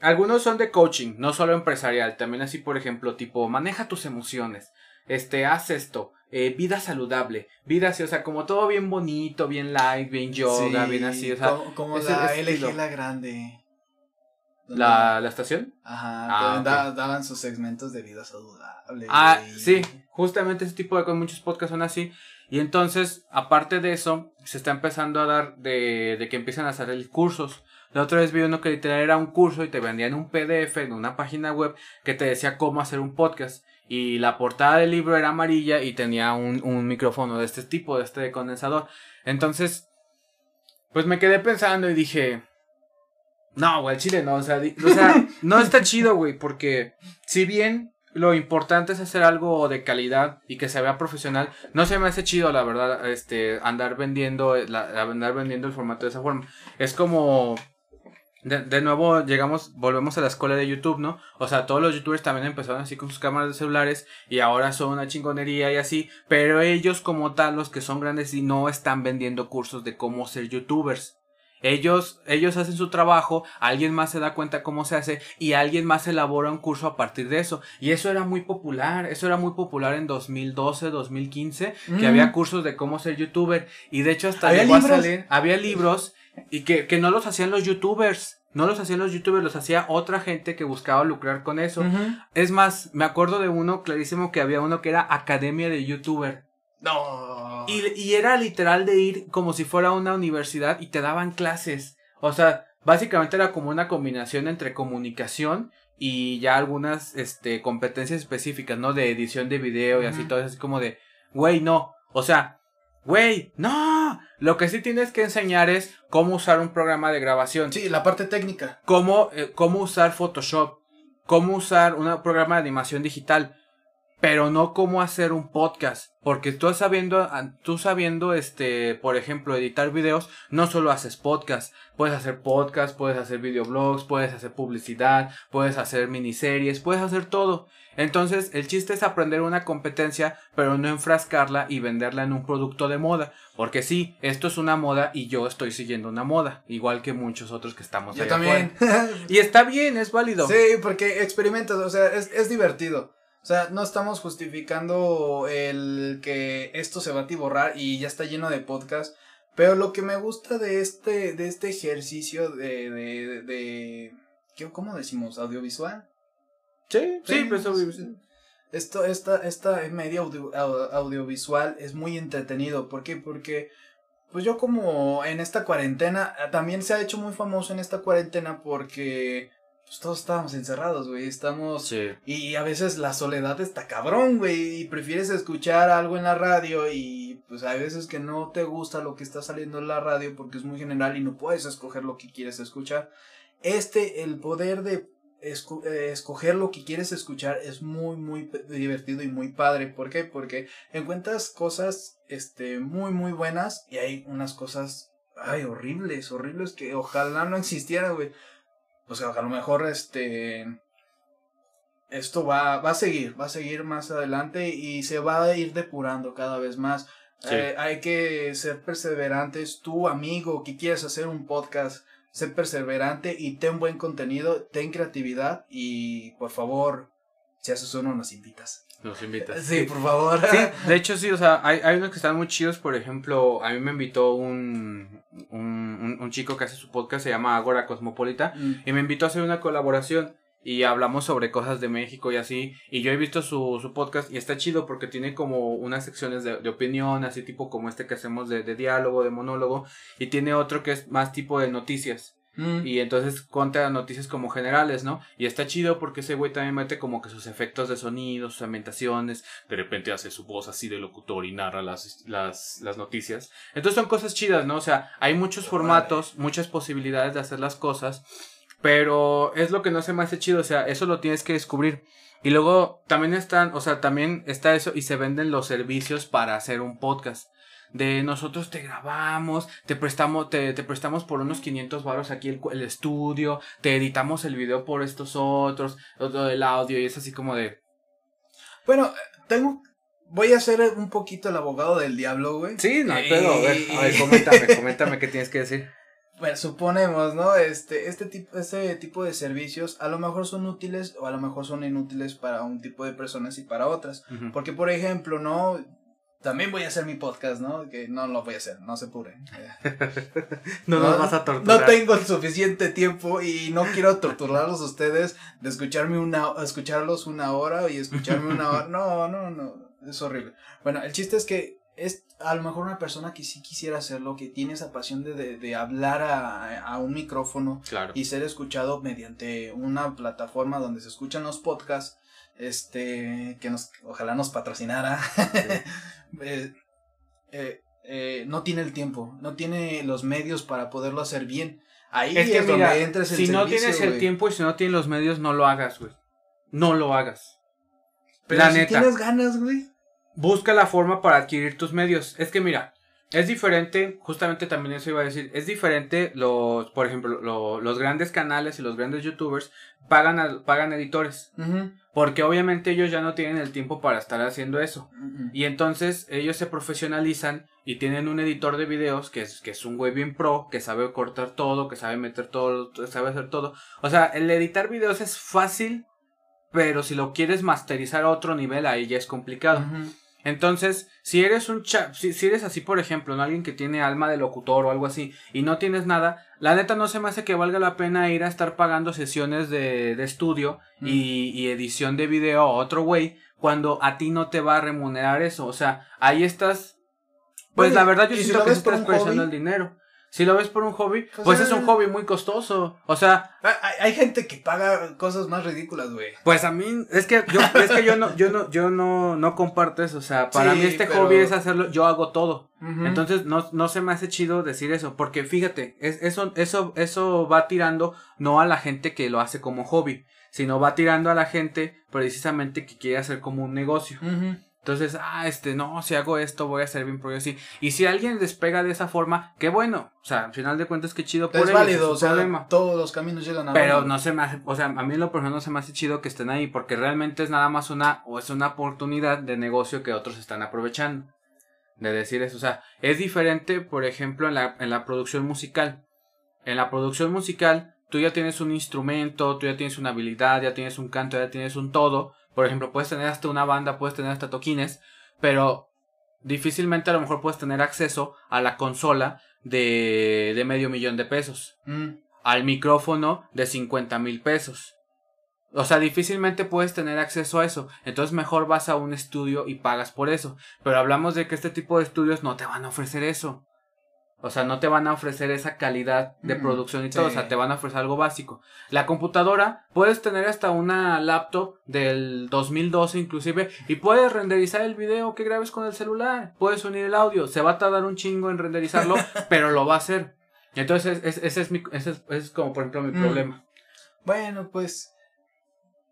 Algunos son de coaching, no solo empresarial. También así, por ejemplo, tipo, maneja tus emociones. Este, haz esto. eh, vida saludable. Vida así, o sea, como todo bien bonito, bien light, bien yoga, Sí, bien así, o sea. como, como ese- la LG la grande. La, la estación. Ajá, Ah, da- daban sus segmentos de vida saludable. Ah, sí, justamente ese tipo de cosas, muchos podcasts son así. Y entonces, aparte de eso, se está empezando a dar de, de que empiezan a hacer cursos. La otra vez vi uno que literal era un curso y te vendían un PDF en una página web que te decía cómo hacer un podcast. Y la portada del libro era amarilla y tenía un, un micrófono de este tipo, de este de condensador. Entonces, pues me quedé pensando y dije, no, güey, el chile no, o sea, di- o sea no está chido, güey, porque si bien lo importante es hacer algo de calidad y que se vea profesional, no se me hace chido, la verdad, este, andar vendiendo, eh, la- andar vendiendo el formato de esa forma. Es como, de, de nuevo llegamos, volvemos a la escuela de YouTube, ¿no? O sea, todos los youtubers también empezaron así con sus cámaras de celulares y ahora son una chingonería y así, pero ellos como tal, los que son grandes y no están vendiendo cursos de cómo ser youtubers. Ellos, ellos hacen su trabajo, alguien más se da cuenta cómo se hace y alguien más elabora un curso a partir de eso. Y eso era muy popular, eso era muy popular en 2012, 2015, que Mm. había cursos de cómo ser youtuber y de hecho hasta ¿Había llegó a salir- había libros Y que, que no los hacían los youtubers. No los hacían los youtubers, los hacía otra gente que buscaba lucrar con eso. Es más, me acuerdo de uno clarísimo que había uno que era Academia de Youtuber. No. Y, y era literal de ir como si fuera una universidad y te daban clases. O sea, básicamente era como una combinación entre comunicación y ya algunas este, competencias específicas, ¿no? De edición de video y así, todo así como de, güey, no. O sea, güey, no. Lo que sí tienes que enseñar es cómo usar un programa de grabación. Sí, la parte técnica. Cómo, eh, cómo usar Photoshop. Cómo usar un programa de animación digital pero no cómo hacer un podcast, porque tú sabiendo, tú sabiendo, este, por ejemplo, editar videos, no solo haces podcast, puedes hacer podcast, puedes hacer videoblogs, puedes hacer publicidad, puedes hacer miniseries, puedes hacer todo. Entonces, el chiste es aprender una competencia, pero no enfrascarla y venderla en un producto de moda, porque sí, esto es una moda y yo estoy siguiendo una moda, igual que muchos otros que estamos Yo también. y está bien, es válido. Sí, porque experimentas, o sea, es, es divertido. O sea, no estamos justificando el que esto se va a tiborrar y ya está lleno de podcast. Pero lo que me gusta de este, de este ejercicio de, de, de, ¿cómo decimos? ¿Audiovisual? Sí, sí, pues audiovisual. Esto, esta, esta media audiovisual es muy entretenido. ¿Por qué? Porque, pues yo como en esta cuarentena, también se ha hecho muy famoso en esta cuarentena porque pues todos estábamos encerrados, güey, estamos... Sí. Y a veces la soledad está cabrón, güey, y prefieres escuchar algo en la radio y pues hay veces que no te gusta lo que está saliendo en la radio porque es muy general y no puedes escoger lo que quieres escuchar. Este, el poder de eh, escoger lo que quieres escuchar es muy, muy divertido y muy padre. ¿Por qué? Porque encuentras cosas, este, muy, muy buenas y hay unas cosas, ay, horribles, horribles que ojalá no existieran, güey pues a lo mejor este esto va, va a seguir, va a seguir más adelante y se va a ir depurando cada vez más. Eh, hay que ser perseverantes. Tu amigo que quieres hacer un podcast, ser perseverante y ten buen contenido, ten creatividad y por favor, si haces uno, nos invitas. Nos invitas. Sí, por favor. Sí, de hecho sí, o sea, hay, hay unos que están muy chidos, por ejemplo, a mí me invitó un, un, un, chico que hace su podcast, se llama Agora Cosmopolita, mm. y me invitó a hacer una colaboración y hablamos sobre cosas de México y así. Y yo he visto su, su podcast y está chido porque tiene como unas secciones de, de opinión, así tipo como este que hacemos de, de, diálogo, de monólogo. Y tiene otro que es más tipo de noticias. Mm. Y entonces cuenta noticias como generales, ¿no? Y está chido porque ese güey también mete como que sus efectos de sonido, sus ambientaciones, de repente hace su voz así de locutor y narra las, las, las noticias. Entonces son cosas chidas, ¿no? O sea, hay muchos formatos, muchas posibilidades de hacer las cosas, pero es lo que no se me hace chido, o sea, eso lo tienes que descubrir. Y luego también están, o sea, también está eso y se venden los servicios para hacer un podcast de nosotros te grabamos, te prestamos, te, te prestamos por unos 500 baros aquí el, el, estudio, te editamos el video por estos otros, todo el audio y es así como de... Bueno, tengo... Voy a ser un poquito el abogado del diablo, güey. Sí, no, pero a ver, a ver, coméntame, coméntame qué tienes que decir. Bueno, suponemos, ¿no? Este, este tipo, este tipo de servicios a lo mejor son útiles o a lo mejor son inútiles para un tipo de personas y para otras. Porque, por ejemplo, ¿no? También voy a hacer mi podcast, ¿no? Que no lo voy a hacer, no se pure. no, nos vas a torturar. No tengo el suficiente tiempo y no quiero torturarlos a ustedes de escucharme una, escucharlos una hora y escucharme una hora. No, no, no, es horrible. Bueno, el chiste es que es a lo mejor una persona que sí quisiera hacerlo, que tiene esa pasión de, de, de hablar a, a, un micrófono claro. y ser escuchado mediante una plataforma donde se escuchan los podcasts este, que nos, ojalá nos patrocinara, eh, eh, eh, no tiene el tiempo, no tiene los medios para poderlo hacer bien. Ahí es, que es mira, donde entres el Si servicio, no tienes el tiempo y si no tienes los medios, no lo hagas, güey. No lo hagas. Pero la si neta. tienes ganas, güey. Busca la forma para adquirir tus medios. Es que mira, es diferente, justamente también eso iba a decir, es diferente los, por ejemplo, lo, los grandes canales y los grandes youtubers pagan, a, pagan editores. Uh -huh. Porque obviamente ellos ya no tienen el tiempo para estar haciendo eso. Uh -huh. Y entonces ellos se profesionalizan y tienen un editor de videos que es, que es un güey bien pro, que sabe cortar todo, que sabe meter todo, sabe hacer todo. O sea, el editar videos es fácil, pero si lo quieres masterizar a otro nivel, ahí ya es complicado. Uh -huh. Entonces, si eres un cha si, si, eres así, por ejemplo, ¿no? alguien que tiene alma de locutor o algo así, y no tienes nada, la neta no se me hace que valga la pena ir a estar pagando sesiones de, de estudio mm. y, y, edición de video a otro güey, cuando a ti no te va a remunerar eso. O sea, ahí estás. Pues la verdad, yo siento que estás perdiendo el dinero. Si lo ves por un hobby, pues, es un hobby muy costoso. O sea, hay, gente que paga cosas más ridículas, güey. Pues a mí es que yo es que yo no yo no yo no no comparto eso, o sea, para mí este hobby es hacerlo, yo hago todo. Entonces no no se me hace chido decir eso, porque fíjate, es, eso eso eso va tirando no a la gente que lo hace como hobby, sino va tirando a la gente precisamente que quiere hacer como un negocio. Entonces, ah, este, no, si hago esto voy a ser bien pro así. Y si alguien despega de esa forma, qué bueno. O sea, al final de cuentas, qué chido por es válido, o sea, todos los caminos llegan a Pero no se me hace, o sea, a mí lo personal no se me hace chido que estén ahí, porque realmente es nada más una, o es una oportunidad de negocio que otros están aprovechando. De decir eso, o sea, es diferente, por ejemplo, en la, en la producción musical. En la producción musical, tú ya tienes un instrumento, tú ya tienes una habilidad, ya tienes un canto, ya tienes un todo por ejemplo, puedes tener hasta una banda, puedes tener hasta toquines, pero difícilmente a lo mejor puedes tener acceso a la consola de, de medio millón de pesos. Mm. Al micrófono de 50 mil pesos. O sea, difícilmente puedes tener acceso a eso. Entonces mejor vas a un estudio y pagas por eso. Pero hablamos de que este tipo de estudios no te van a ofrecer eso. O sea, no te van a ofrecer esa calidad de mm, producción y todo, o sea, te van a ofrecer algo básico. La computadora, puedes tener hasta una laptop del 2012 inclusive y puedes renderizar el video que grabes con el celular, puedes unir el audio, se va a tardar un chingo en renderizarlo, pero lo va a hacer. Entonces, ese es, mi, ese es, como por ejemplo mi mm. problema. Bueno, pues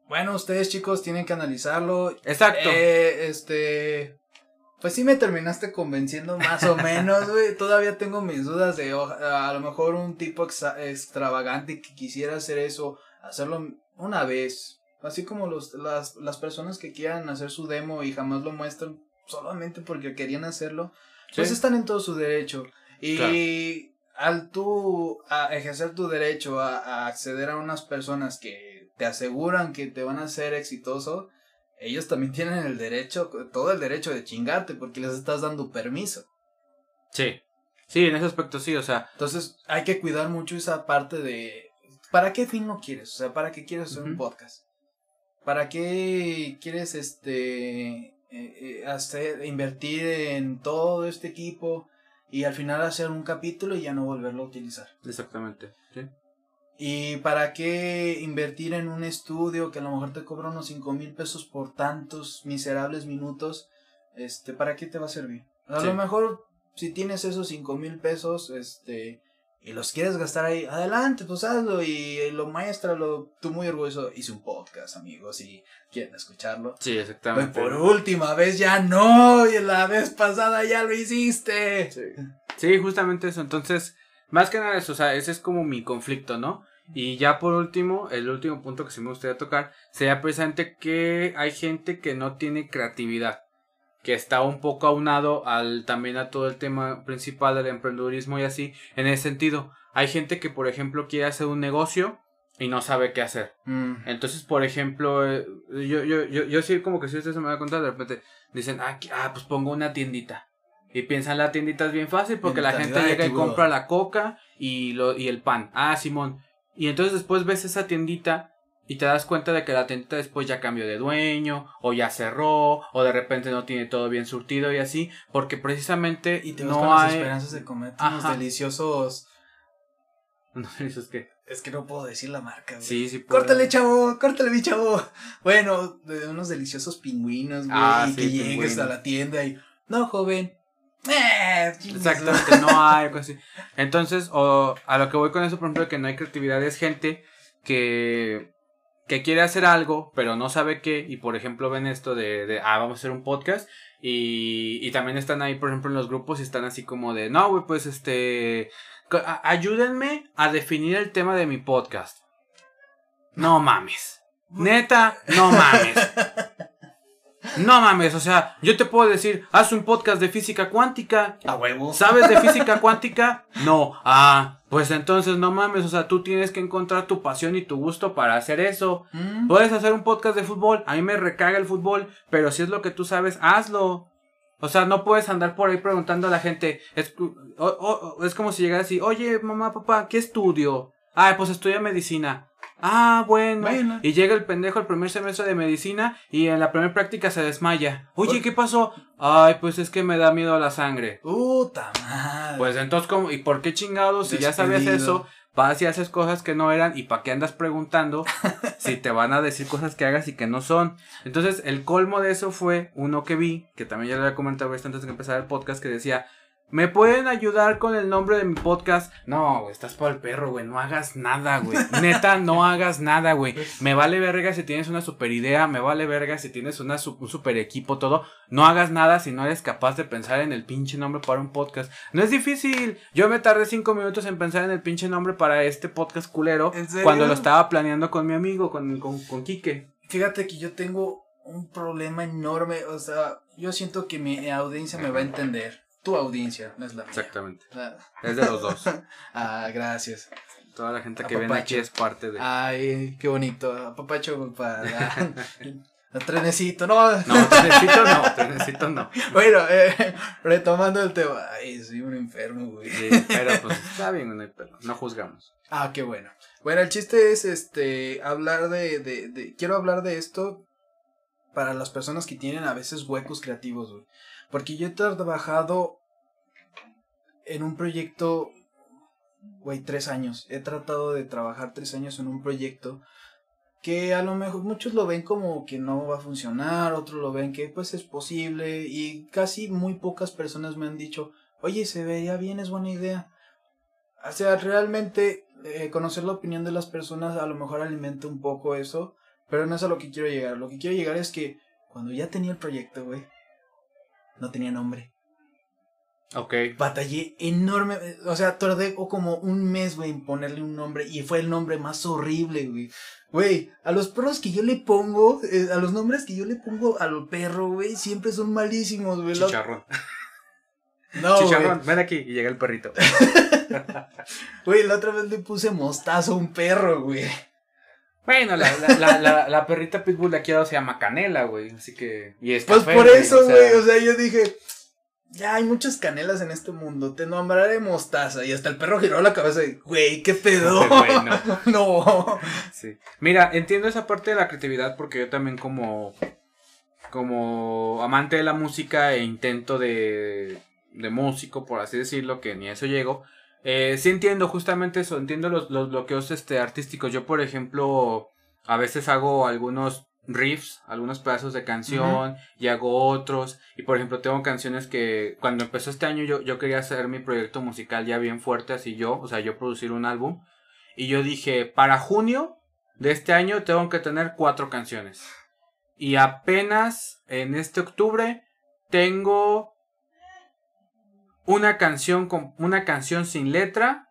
bueno, ustedes chicos tienen que analizarlo. Exacto. Eh, este, pues sí me terminaste convenciendo más o menos, güey. Todavía tengo mis dudas de a lo mejor un tipo extravagante que quisiera hacer eso, hacerlo una vez. Así como los, las, las personas que quieran hacer su demo y jamás lo muestran solamente porque querían hacerlo, pues están en todo su derecho. Y al tú a ejercer tu derecho a, a acceder a unas personas que te aseguran que te van a hacer exitoso, ellos también tienen el derecho, todo el derecho de chingarte porque les estás dando permiso. Sí. Sí, en ese aspecto sí, o sea. Entonces hay que cuidar mucho esa parte de... ¿Para qué fin no quieres? O sea, ¿para qué quieres hacer un podcast? ¿Para qué quieres este... Eh, eh, hacer, invertir en todo este equipo y al final hacer un capítulo y ya no volverlo a utilizar? Exactamente, sí. ¿Y para qué invertir en un estudio que a lo mejor te cobra unos cinco mil pesos por tantos miserables minutos? Este, ¿para qué te va a servir? A lo mejor si tienes esos cinco mil pesos, este, y los quieres gastar ahí, adelante, pues hazlo y lo lo tú muy orgulloso, hice un podcast, amigos, y quieren escucharlo. Sí, exactamente. por última vez ya no, y la vez pasada ya lo hiciste. Sí. sí, justamente eso, entonces más que nada eso, o sea, ese es como mi conflicto, ¿no? Y ya por último, el último punto que sí me gustaría tocar sería precisamente que hay gente que no tiene creatividad, que está un poco aunado al también a todo el tema principal del emprendedurismo y así, en ese sentido. Hay gente que, por ejemplo, quiere hacer un negocio y no sabe qué hacer. Mm. Entonces, por ejemplo, eh, yo, yo, yo, yo sí como que si usted se me da cuenta, de repente dicen, ah, ah pues pongo una tiendita. Y piensan la tiendita es bien fácil porque la gente llega y compra la coca y, lo, y el pan. Ah, Simón. Y entonces después ves esa tiendita y te das cuenta de que la tiendita después ya cambió de dueño, o ya cerró, o de repente no tiene todo bien surtido y así, porque precisamente y te no hay esperanzas de comer unos deliciosos no deliciosos qué es que no puedo decir la marca. Güey. Sí, sí. Córtale, chavo, córtale, mi chavo. Bueno, de unos deliciosos pingüinos, güey, ah, y que llegues a la tienda y no, joven, eh, Exactamente, no hay algo así. Entonces, o a lo que voy con eso, por ejemplo, que no hay creatividad, es gente que, que quiere hacer algo, pero no sabe qué, y por ejemplo ven esto de, de ah, vamos a hacer un podcast, y, y también están ahí, por ejemplo, en los grupos y están así como de, no, güey, pues este, ayúdenme a definir el tema de mi podcast. No mames. Neta, no mames. No mames, o sea, yo te puedo decir, haz un podcast de física cuántica. A huevo. ¿Sabes de física cuántica? No. Ah, pues entonces no mames, o sea, tú tienes que encontrar tu pasión y tu gusto para hacer eso. Mm. Puedes hacer un podcast de fútbol. A mí me recaga el fútbol, pero si es lo que tú sabes, hazlo. O sea, no puedes andar por ahí preguntando a la gente. Es, es como si llegara así, oye, mamá, papá, ¿qué estudio? Ah, pues estudia medicina. Ah, bueno. Y llega el pendejo al primer semestre de medicina y en la primera práctica se desmaya. Oye, ¿qué pasó? Ay, pues es que me da miedo la sangre. Puta madre. Pues entonces, ¿cómo? ¿y por qué chingados? Si ya sabías eso, vas y haces cosas que no eran y para qué andas preguntando si te van a decir cosas que hagas y que no son. Entonces, el colmo de eso fue uno que vi, que también ya le había comentado antes de empezar el podcast, que decía, ¿Me pueden ayudar con el nombre de mi podcast? No, güey, estás por el perro, güey. No hagas nada, güey. Neta, no hagas nada, güey. Me vale verga si tienes una super idea. Me vale verga si tienes una, un super equipo, todo. No hagas nada si no eres capaz de pensar en el pinche nombre para un podcast. No es difícil. Yo me tardé cinco minutos en pensar en el pinche nombre para este podcast culero. Cuando lo estaba planeando con mi amigo, con, con, con Quique. Fíjate que yo tengo un problema enorme. O sea, yo siento que mi audiencia me va a entender tu audiencia, no es la mía. Exactamente. Ah. Es de los dos. ah, gracias. Toda la gente que viene aquí es parte de. Ay, qué bonito. Papacho para. El trenecito, no. No, trenecito no, trenecito no. Bueno, eh, retomando el tema. Ay, soy un enfermo, güey. Sí, pero pues está bien, no hay No juzgamos. Ah, qué bueno. Bueno, el chiste es este hablar de, de, de. Quiero hablar de esto para las personas que tienen a veces huecos creativos, güey. Porque yo he trabajado en un proyecto, güey, tres años. He tratado de trabajar tres años en un proyecto que a lo mejor muchos lo ven como que no va a funcionar, otros lo ven que pues es posible y casi muy pocas personas me han dicho, oye, se veía bien, es buena idea. O sea, realmente eh, conocer la opinión de las personas a lo mejor alimenta un poco eso, pero no es a lo que quiero llegar. Lo que quiero llegar es que cuando ya tenía el proyecto, güey, no tenía nombre. Ok. Batallé enorme, o sea, tardé como un mes, güey, en ponerle un nombre y fue el nombre más horrible, güey. Güey, a los perros que yo le pongo, eh, a los nombres que yo le pongo al perro, güey, siempre son malísimos, güey. Chicharrón. No, Chicharrón, ven aquí y llega el perrito. Güey, la otra vez le puse mostazo a un perro, güey. Bueno, la, la, la, la, perrita Pitbull de aquí se llama Canela, güey. Así que. Y es pues por eso, güey. O, sea, yo dije. Ya hay muchas canelas en este mundo. Te nombraré mostaza. Y hasta el perro giró la cabeza y, güey, qué pedo. no. Sí. Mira, entiendo esa parte de la creatividad porque yo también, como. Como amante de la música e intento de. De músico, por así decirlo, que ni a eso llego eh, sí entiendo justamente eso, entiendo los, los bloqueos este, artísticos. Yo, por ejemplo, a veces hago algunos riffs, algunos pedazos de canción y hago otros. Y por ejemplo, tengo canciones que cuando empezó este año yo, yo quería hacer mi proyecto musical ya bien fuerte, así yo, o sea, yo producir un álbum. Y yo dije, para junio de este año tengo que tener cuatro canciones. Y apenas en este octubre tengo una canción con una canción sin letra,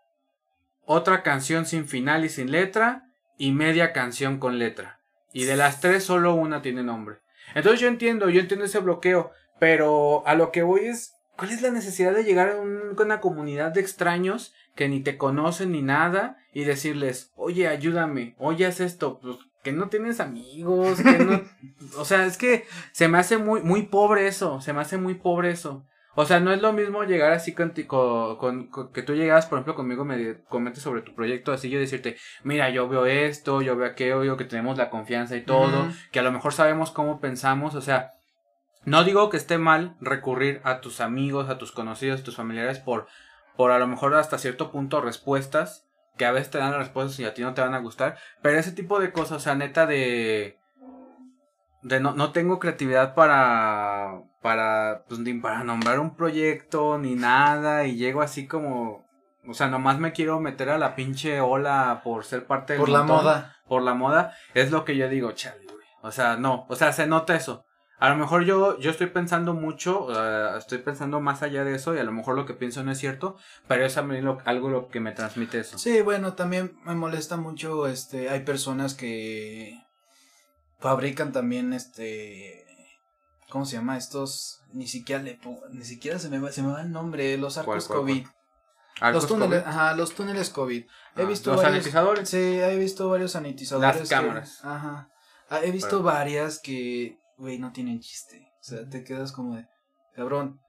otra canción sin final y sin letra y media canción con letra. Y de las tres solo una tiene nombre. Entonces yo entiendo, yo entiendo ese bloqueo, pero a lo que voy es, ¿cuál es la necesidad de llegar a una comunidad de extraños que ni te conocen ni nada y decirles, oye, ayúdame, oye, haz esto, pues que no tienes amigos, que no, o sea, es que se me hace muy, muy pobre eso, se me hace muy pobre eso. O sea, no es lo mismo llegar así con, con, que tú llegas, por ejemplo, conmigo, me comentes sobre tu proyecto, así yo decirte, mira, yo veo esto, yo veo aquello, yo que tenemos la confianza y todo, que a lo mejor sabemos cómo pensamos, o sea, no digo que esté mal recurrir a tus amigos, a tus conocidos, a tus familiares por, por a lo mejor hasta cierto punto respuestas, que a veces te dan respuestas y a ti no te van a gustar, pero ese tipo de cosas, o sea, neta de de no, no tengo creatividad para para pues ni para nombrar un proyecto ni nada y llego así como o sea, nomás me quiero meter a la pinche ola por ser parte del Por la moda. Por la moda, es lo que yo digo, chale, güey. O sea, no, o sea, se nota eso. A lo mejor yo, yo estoy pensando mucho, estoy pensando más allá de eso y a lo mejor lo que pienso no es cierto, pero es a mí algo lo que me transmite eso. Sí, bueno, también me molesta mucho, este, hay personas que fabrican también este ¿cómo se llama? Estos ni siquiera le ni siquiera se me va, se me va el nombre, los arcos COVID. los túneles, ajá, los túneles COVID. He ah, visto los sanitizadores. Sí, he visto varios sanitizadores. Las cámaras. Ajá. Ah, he visto varias que güey no tienen chiste. O sea, te quedas como de cabrón,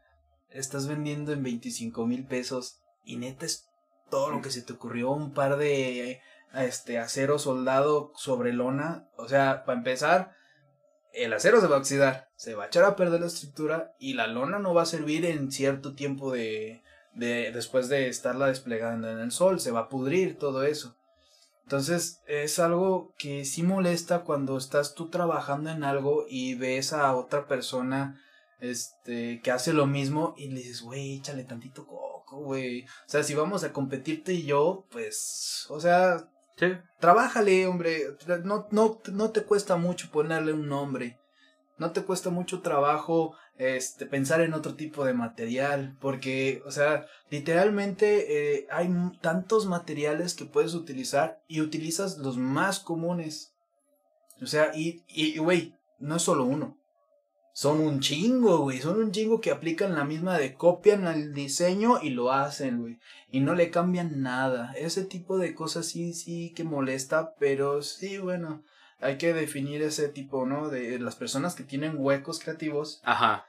estás vendiendo en 25 mil pesos y neta es todo lo que se te ocurrió, un par de este acero soldado sobre lona, o sea, para empezar, el acero se va a oxidar, se va a echar a perder la estructura y la lona no va a servir en cierto tiempo de, de después de estarla desplegando en el sol, se va a pudrir todo eso. Entonces es algo que sí molesta cuando estás tú trabajando en algo y ves a otra persona este que hace lo mismo y le dices, güey, échale tantito coco, güey. O sea, si vamos a competirte y yo, pues, o sea, Trabájale, hombre. No, no, no te cuesta mucho ponerle un nombre. No te cuesta mucho trabajo este, pensar en otro tipo de material. Porque, o sea, literalmente eh, hay tantos materiales que puedes utilizar y utilizas los más comunes. O sea, y, güey, no es solo uno. Son un chingo, güey. Son un chingo que aplican la misma de copian el diseño y lo hacen, güey. Y no le cambian nada. Ese tipo de cosas sí, sí que molesta, pero sí, bueno. Hay que definir ese tipo, ¿no? De las personas que tienen huecos creativos Ajá.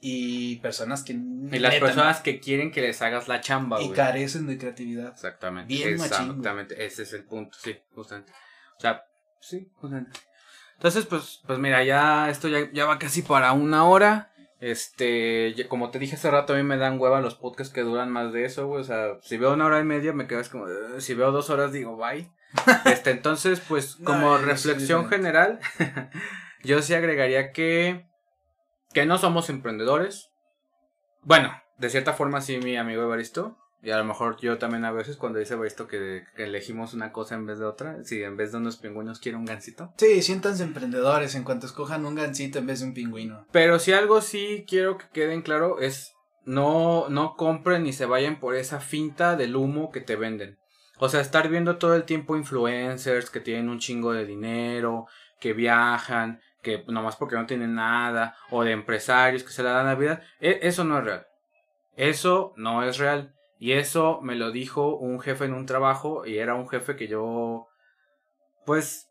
y personas que... Y las personas que quieren que les hagas la chamba, Y güey. carecen de creatividad. Exactamente. Bien machín, Exactamente. Ese es el punto, sí, justamente. O sea, sí, justamente. Entonces, pues, pues mira, ya esto ya, ya va casi para una hora. Este, como te dije hace rato, a mí me dan hueva los podcasts que duran más de eso, güey. O sea, si veo una hora y media, me quedas como, si veo dos horas, digo, bye. Este, entonces, pues, como reflexión general, yo sí agregaría que, que no somos emprendedores. Bueno, de cierta forma sí, mi amigo Evaristo. Y a lo mejor yo también a veces cuando dice Evaristo que, que elegimos una cosa en vez de otra. Si en vez de unos pingüinos quiere un gansito. Sí, siéntanse emprendedores en cuanto escojan un gancito en vez de un pingüino. Pero si algo sí quiero que queden claro es no, no compren ni se vayan por esa finta del humo que te venden. O sea, estar viendo todo el tiempo influencers que tienen un chingo de dinero, que viajan, que nomás porque no tienen nada, o de empresarios que se la dan la vida, e- eso no es real. Eso no es real. Y eso me lo dijo un jefe en un trabajo y era un jefe que yo, pues,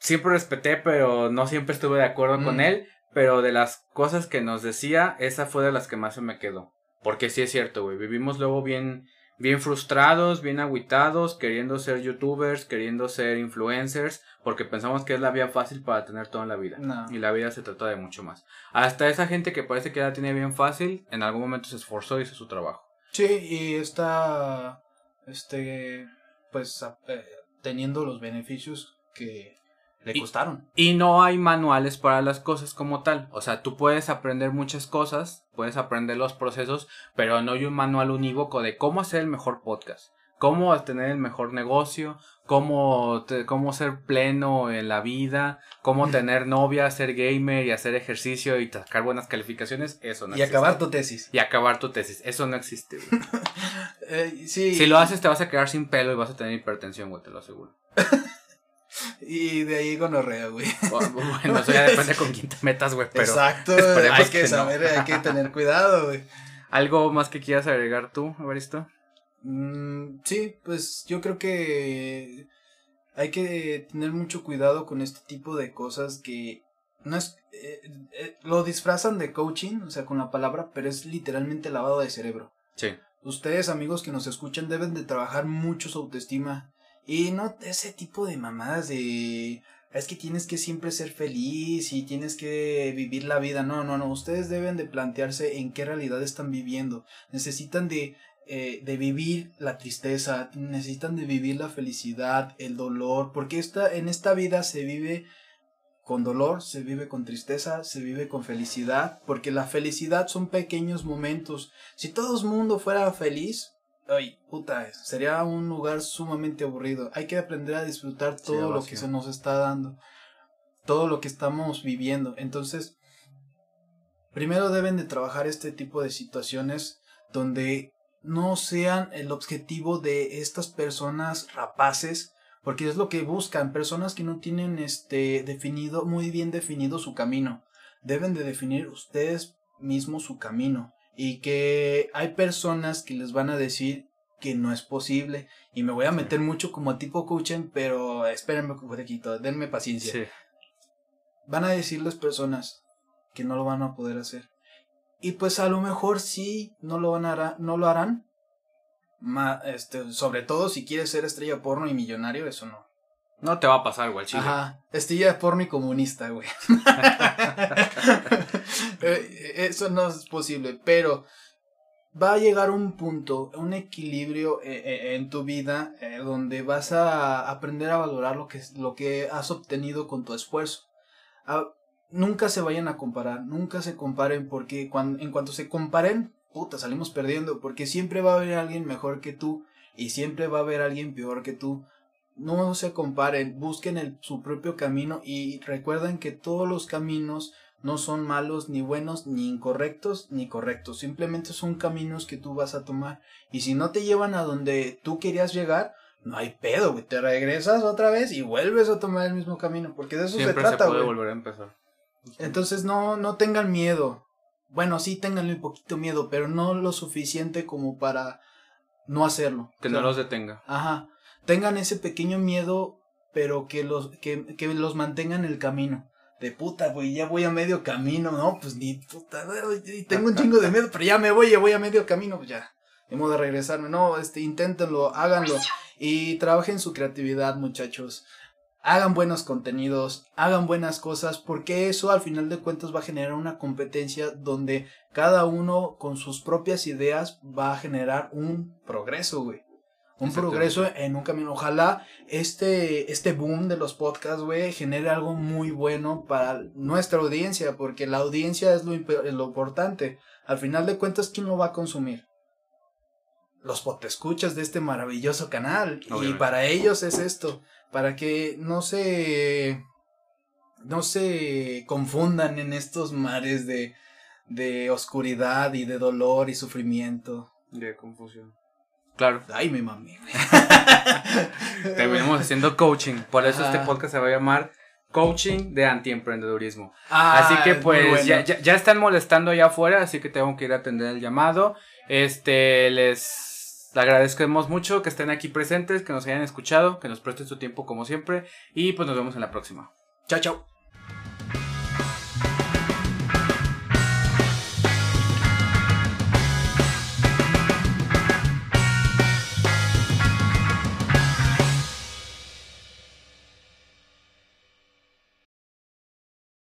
siempre respeté, pero no siempre estuve de acuerdo con Mm. él. Pero de las cosas que nos decía, esa fue de las que más se me quedó. Porque sí es cierto, güey. Vivimos luego bien, bien frustrados, bien agüitados, queriendo ser youtubers, queriendo ser influencers, porque pensamos que es la vía fácil para tener todo en la vida. No. Y la vida se trata de mucho más. Hasta esa gente que parece que la tiene bien fácil, en algún momento se esforzó y hizo su trabajo. Sí, y está, este, pues, eh, teniendo los beneficios que le Y- costaron. Y no hay manuales para las cosas como tal. O sea, tú puedes aprender muchas cosas, puedes aprender los procesos, pero no hay un manual unívoco de cómo hacer el mejor podcast, cómo tener el mejor negocio, cómo, te- cómo ser pleno en la vida, cómo tener novia, ser gamer y hacer ejercicio y sacar buenas calificaciones. Eso no y existe. acabar tu tesis. Y acabar tu tesis. Eso no existe, güey. Eh, sí. Si lo haces te vas a quedar sin pelo y vas a tener hipertensión, güey, te lo aseguro. Y de ahí gonorrea, güey. Bueno, eso ya depende con quién te metas, güey, pero... Exacto, hay que, que no. saber, hay que tener cuidado, güey. ¿Algo más que quieras agregar tú, Evaristo? Mm, sí, pues yo creo que hay que tener mucho cuidado con este tipo de cosas que no es eh, eh, lo disfrazan de coaching, o sea, con la palabra, pero es literalmente lavado de cerebro. Sí. Ustedes, amigos que nos escuchan, deben de trabajar mucho su autoestima y no ese tipo de mamadas de es que tienes que siempre ser feliz y tienes que vivir la vida. No, no, no. Ustedes deben de plantearse en qué realidad están viviendo. Necesitan de, eh, de vivir la tristeza, necesitan de vivir la felicidad, el dolor, porque esta, en esta vida se vive con dolor, se vive con tristeza, se vive con felicidad, porque la felicidad son pequeños momentos. Si todo el mundo fuera feliz, ay, puta, sería un lugar sumamente aburrido. Hay que aprender a disfrutar Sí, todo lo que se nos está dando, todo lo que estamos viviendo. Entonces, primero deben de trabajar este tipo de situaciones donde no sean el objetivo de estas personas rapaces, porque es lo que buscan, personas que no tienen este definido muy bien definido su camino. Deben de definir ustedes mismos su camino y que hay personas que les van a decir que no es posible y me voy a meter mucho como tipo coaching, pero espérenme un poquito, denme paciencia Sí. van a decirles personas que no lo van a poder hacer. Y pues a lo mejor sí no lo, van a, no lo harán. este, sobre todo si quieres ser estrella porno y millonario, eso no. No te va a pasar, güey, chile. Ajá, estrella porno y comunista, güey. Eh, eso no es posible, pero va a llegar un punto, un equilibrio eh, eh, en tu vida donde vas a aprender a valorar lo que, lo que has obtenido con tu esfuerzo. Nunca se vayan a comparar, nunca se comparen porque cuando, en cuanto se comparen, puta, salimos perdiendo porque siempre va a haber alguien mejor que tú y siempre va a haber alguien peor que tú. No se comparen, busquen el, su propio camino y recuerden que todos los caminos no son malos, ni buenos, ni incorrectos, ni correctos. Simplemente son caminos que tú vas a tomar. Y si no te llevan a donde tú querías llegar, no hay pedo, güey. Te regresas otra vez y vuelves a tomar el mismo camino. Porque de eso se trata, se puede volver a empezar. Entonces no, no tengan miedo. Bueno, sí tenganle un poquito miedo, pero no lo suficiente como para no hacerlo. Que no los detenga. Ajá. Tengan ese pequeño miedo, pero que los, que, que los mantenga en el camino de puta, güey, ya voy a medio camino, no, pues ni puta, tengo un chingo de miedo, pero ya me voy, ya voy a medio camino, pues ya, de modo de regresarme, no, este, inténtenlo, háganlo y trabajen su creatividad, muchachos. Hagan buenos contenidos, hagan buenas cosas, porque eso al final de cuentas va a generar una competencia donde cada uno con sus propias ideas va a generar un progreso, güey un progreso en un camino. Ojalá este, este boom de los podcasts, güey, genere algo muy bueno para nuestra audiencia, porque la audiencia es lo, lo importante. Al final de cuentas, ¿quién lo va a consumir? Los escuchas de este maravilloso canal. Y para ellos es esto, para que no se, no se confundan en estos mares de, de oscuridad y de dolor y sufrimiento. De confusión. Claro. Ay, mi mami. Terminamos haciendo coaching. Por eso este podcast se va a llamar Coaching de Antiemprendedurismo. Ah, así que pues ya, ya, están molestando allá afuera, así que tengo que ir a atender el llamado. Este, les agradecemos mucho que estén aquí presentes, que nos hayan escuchado, que nos presten su tiempo como siempre. Y pues nos vemos en la próxima. Chao, chao.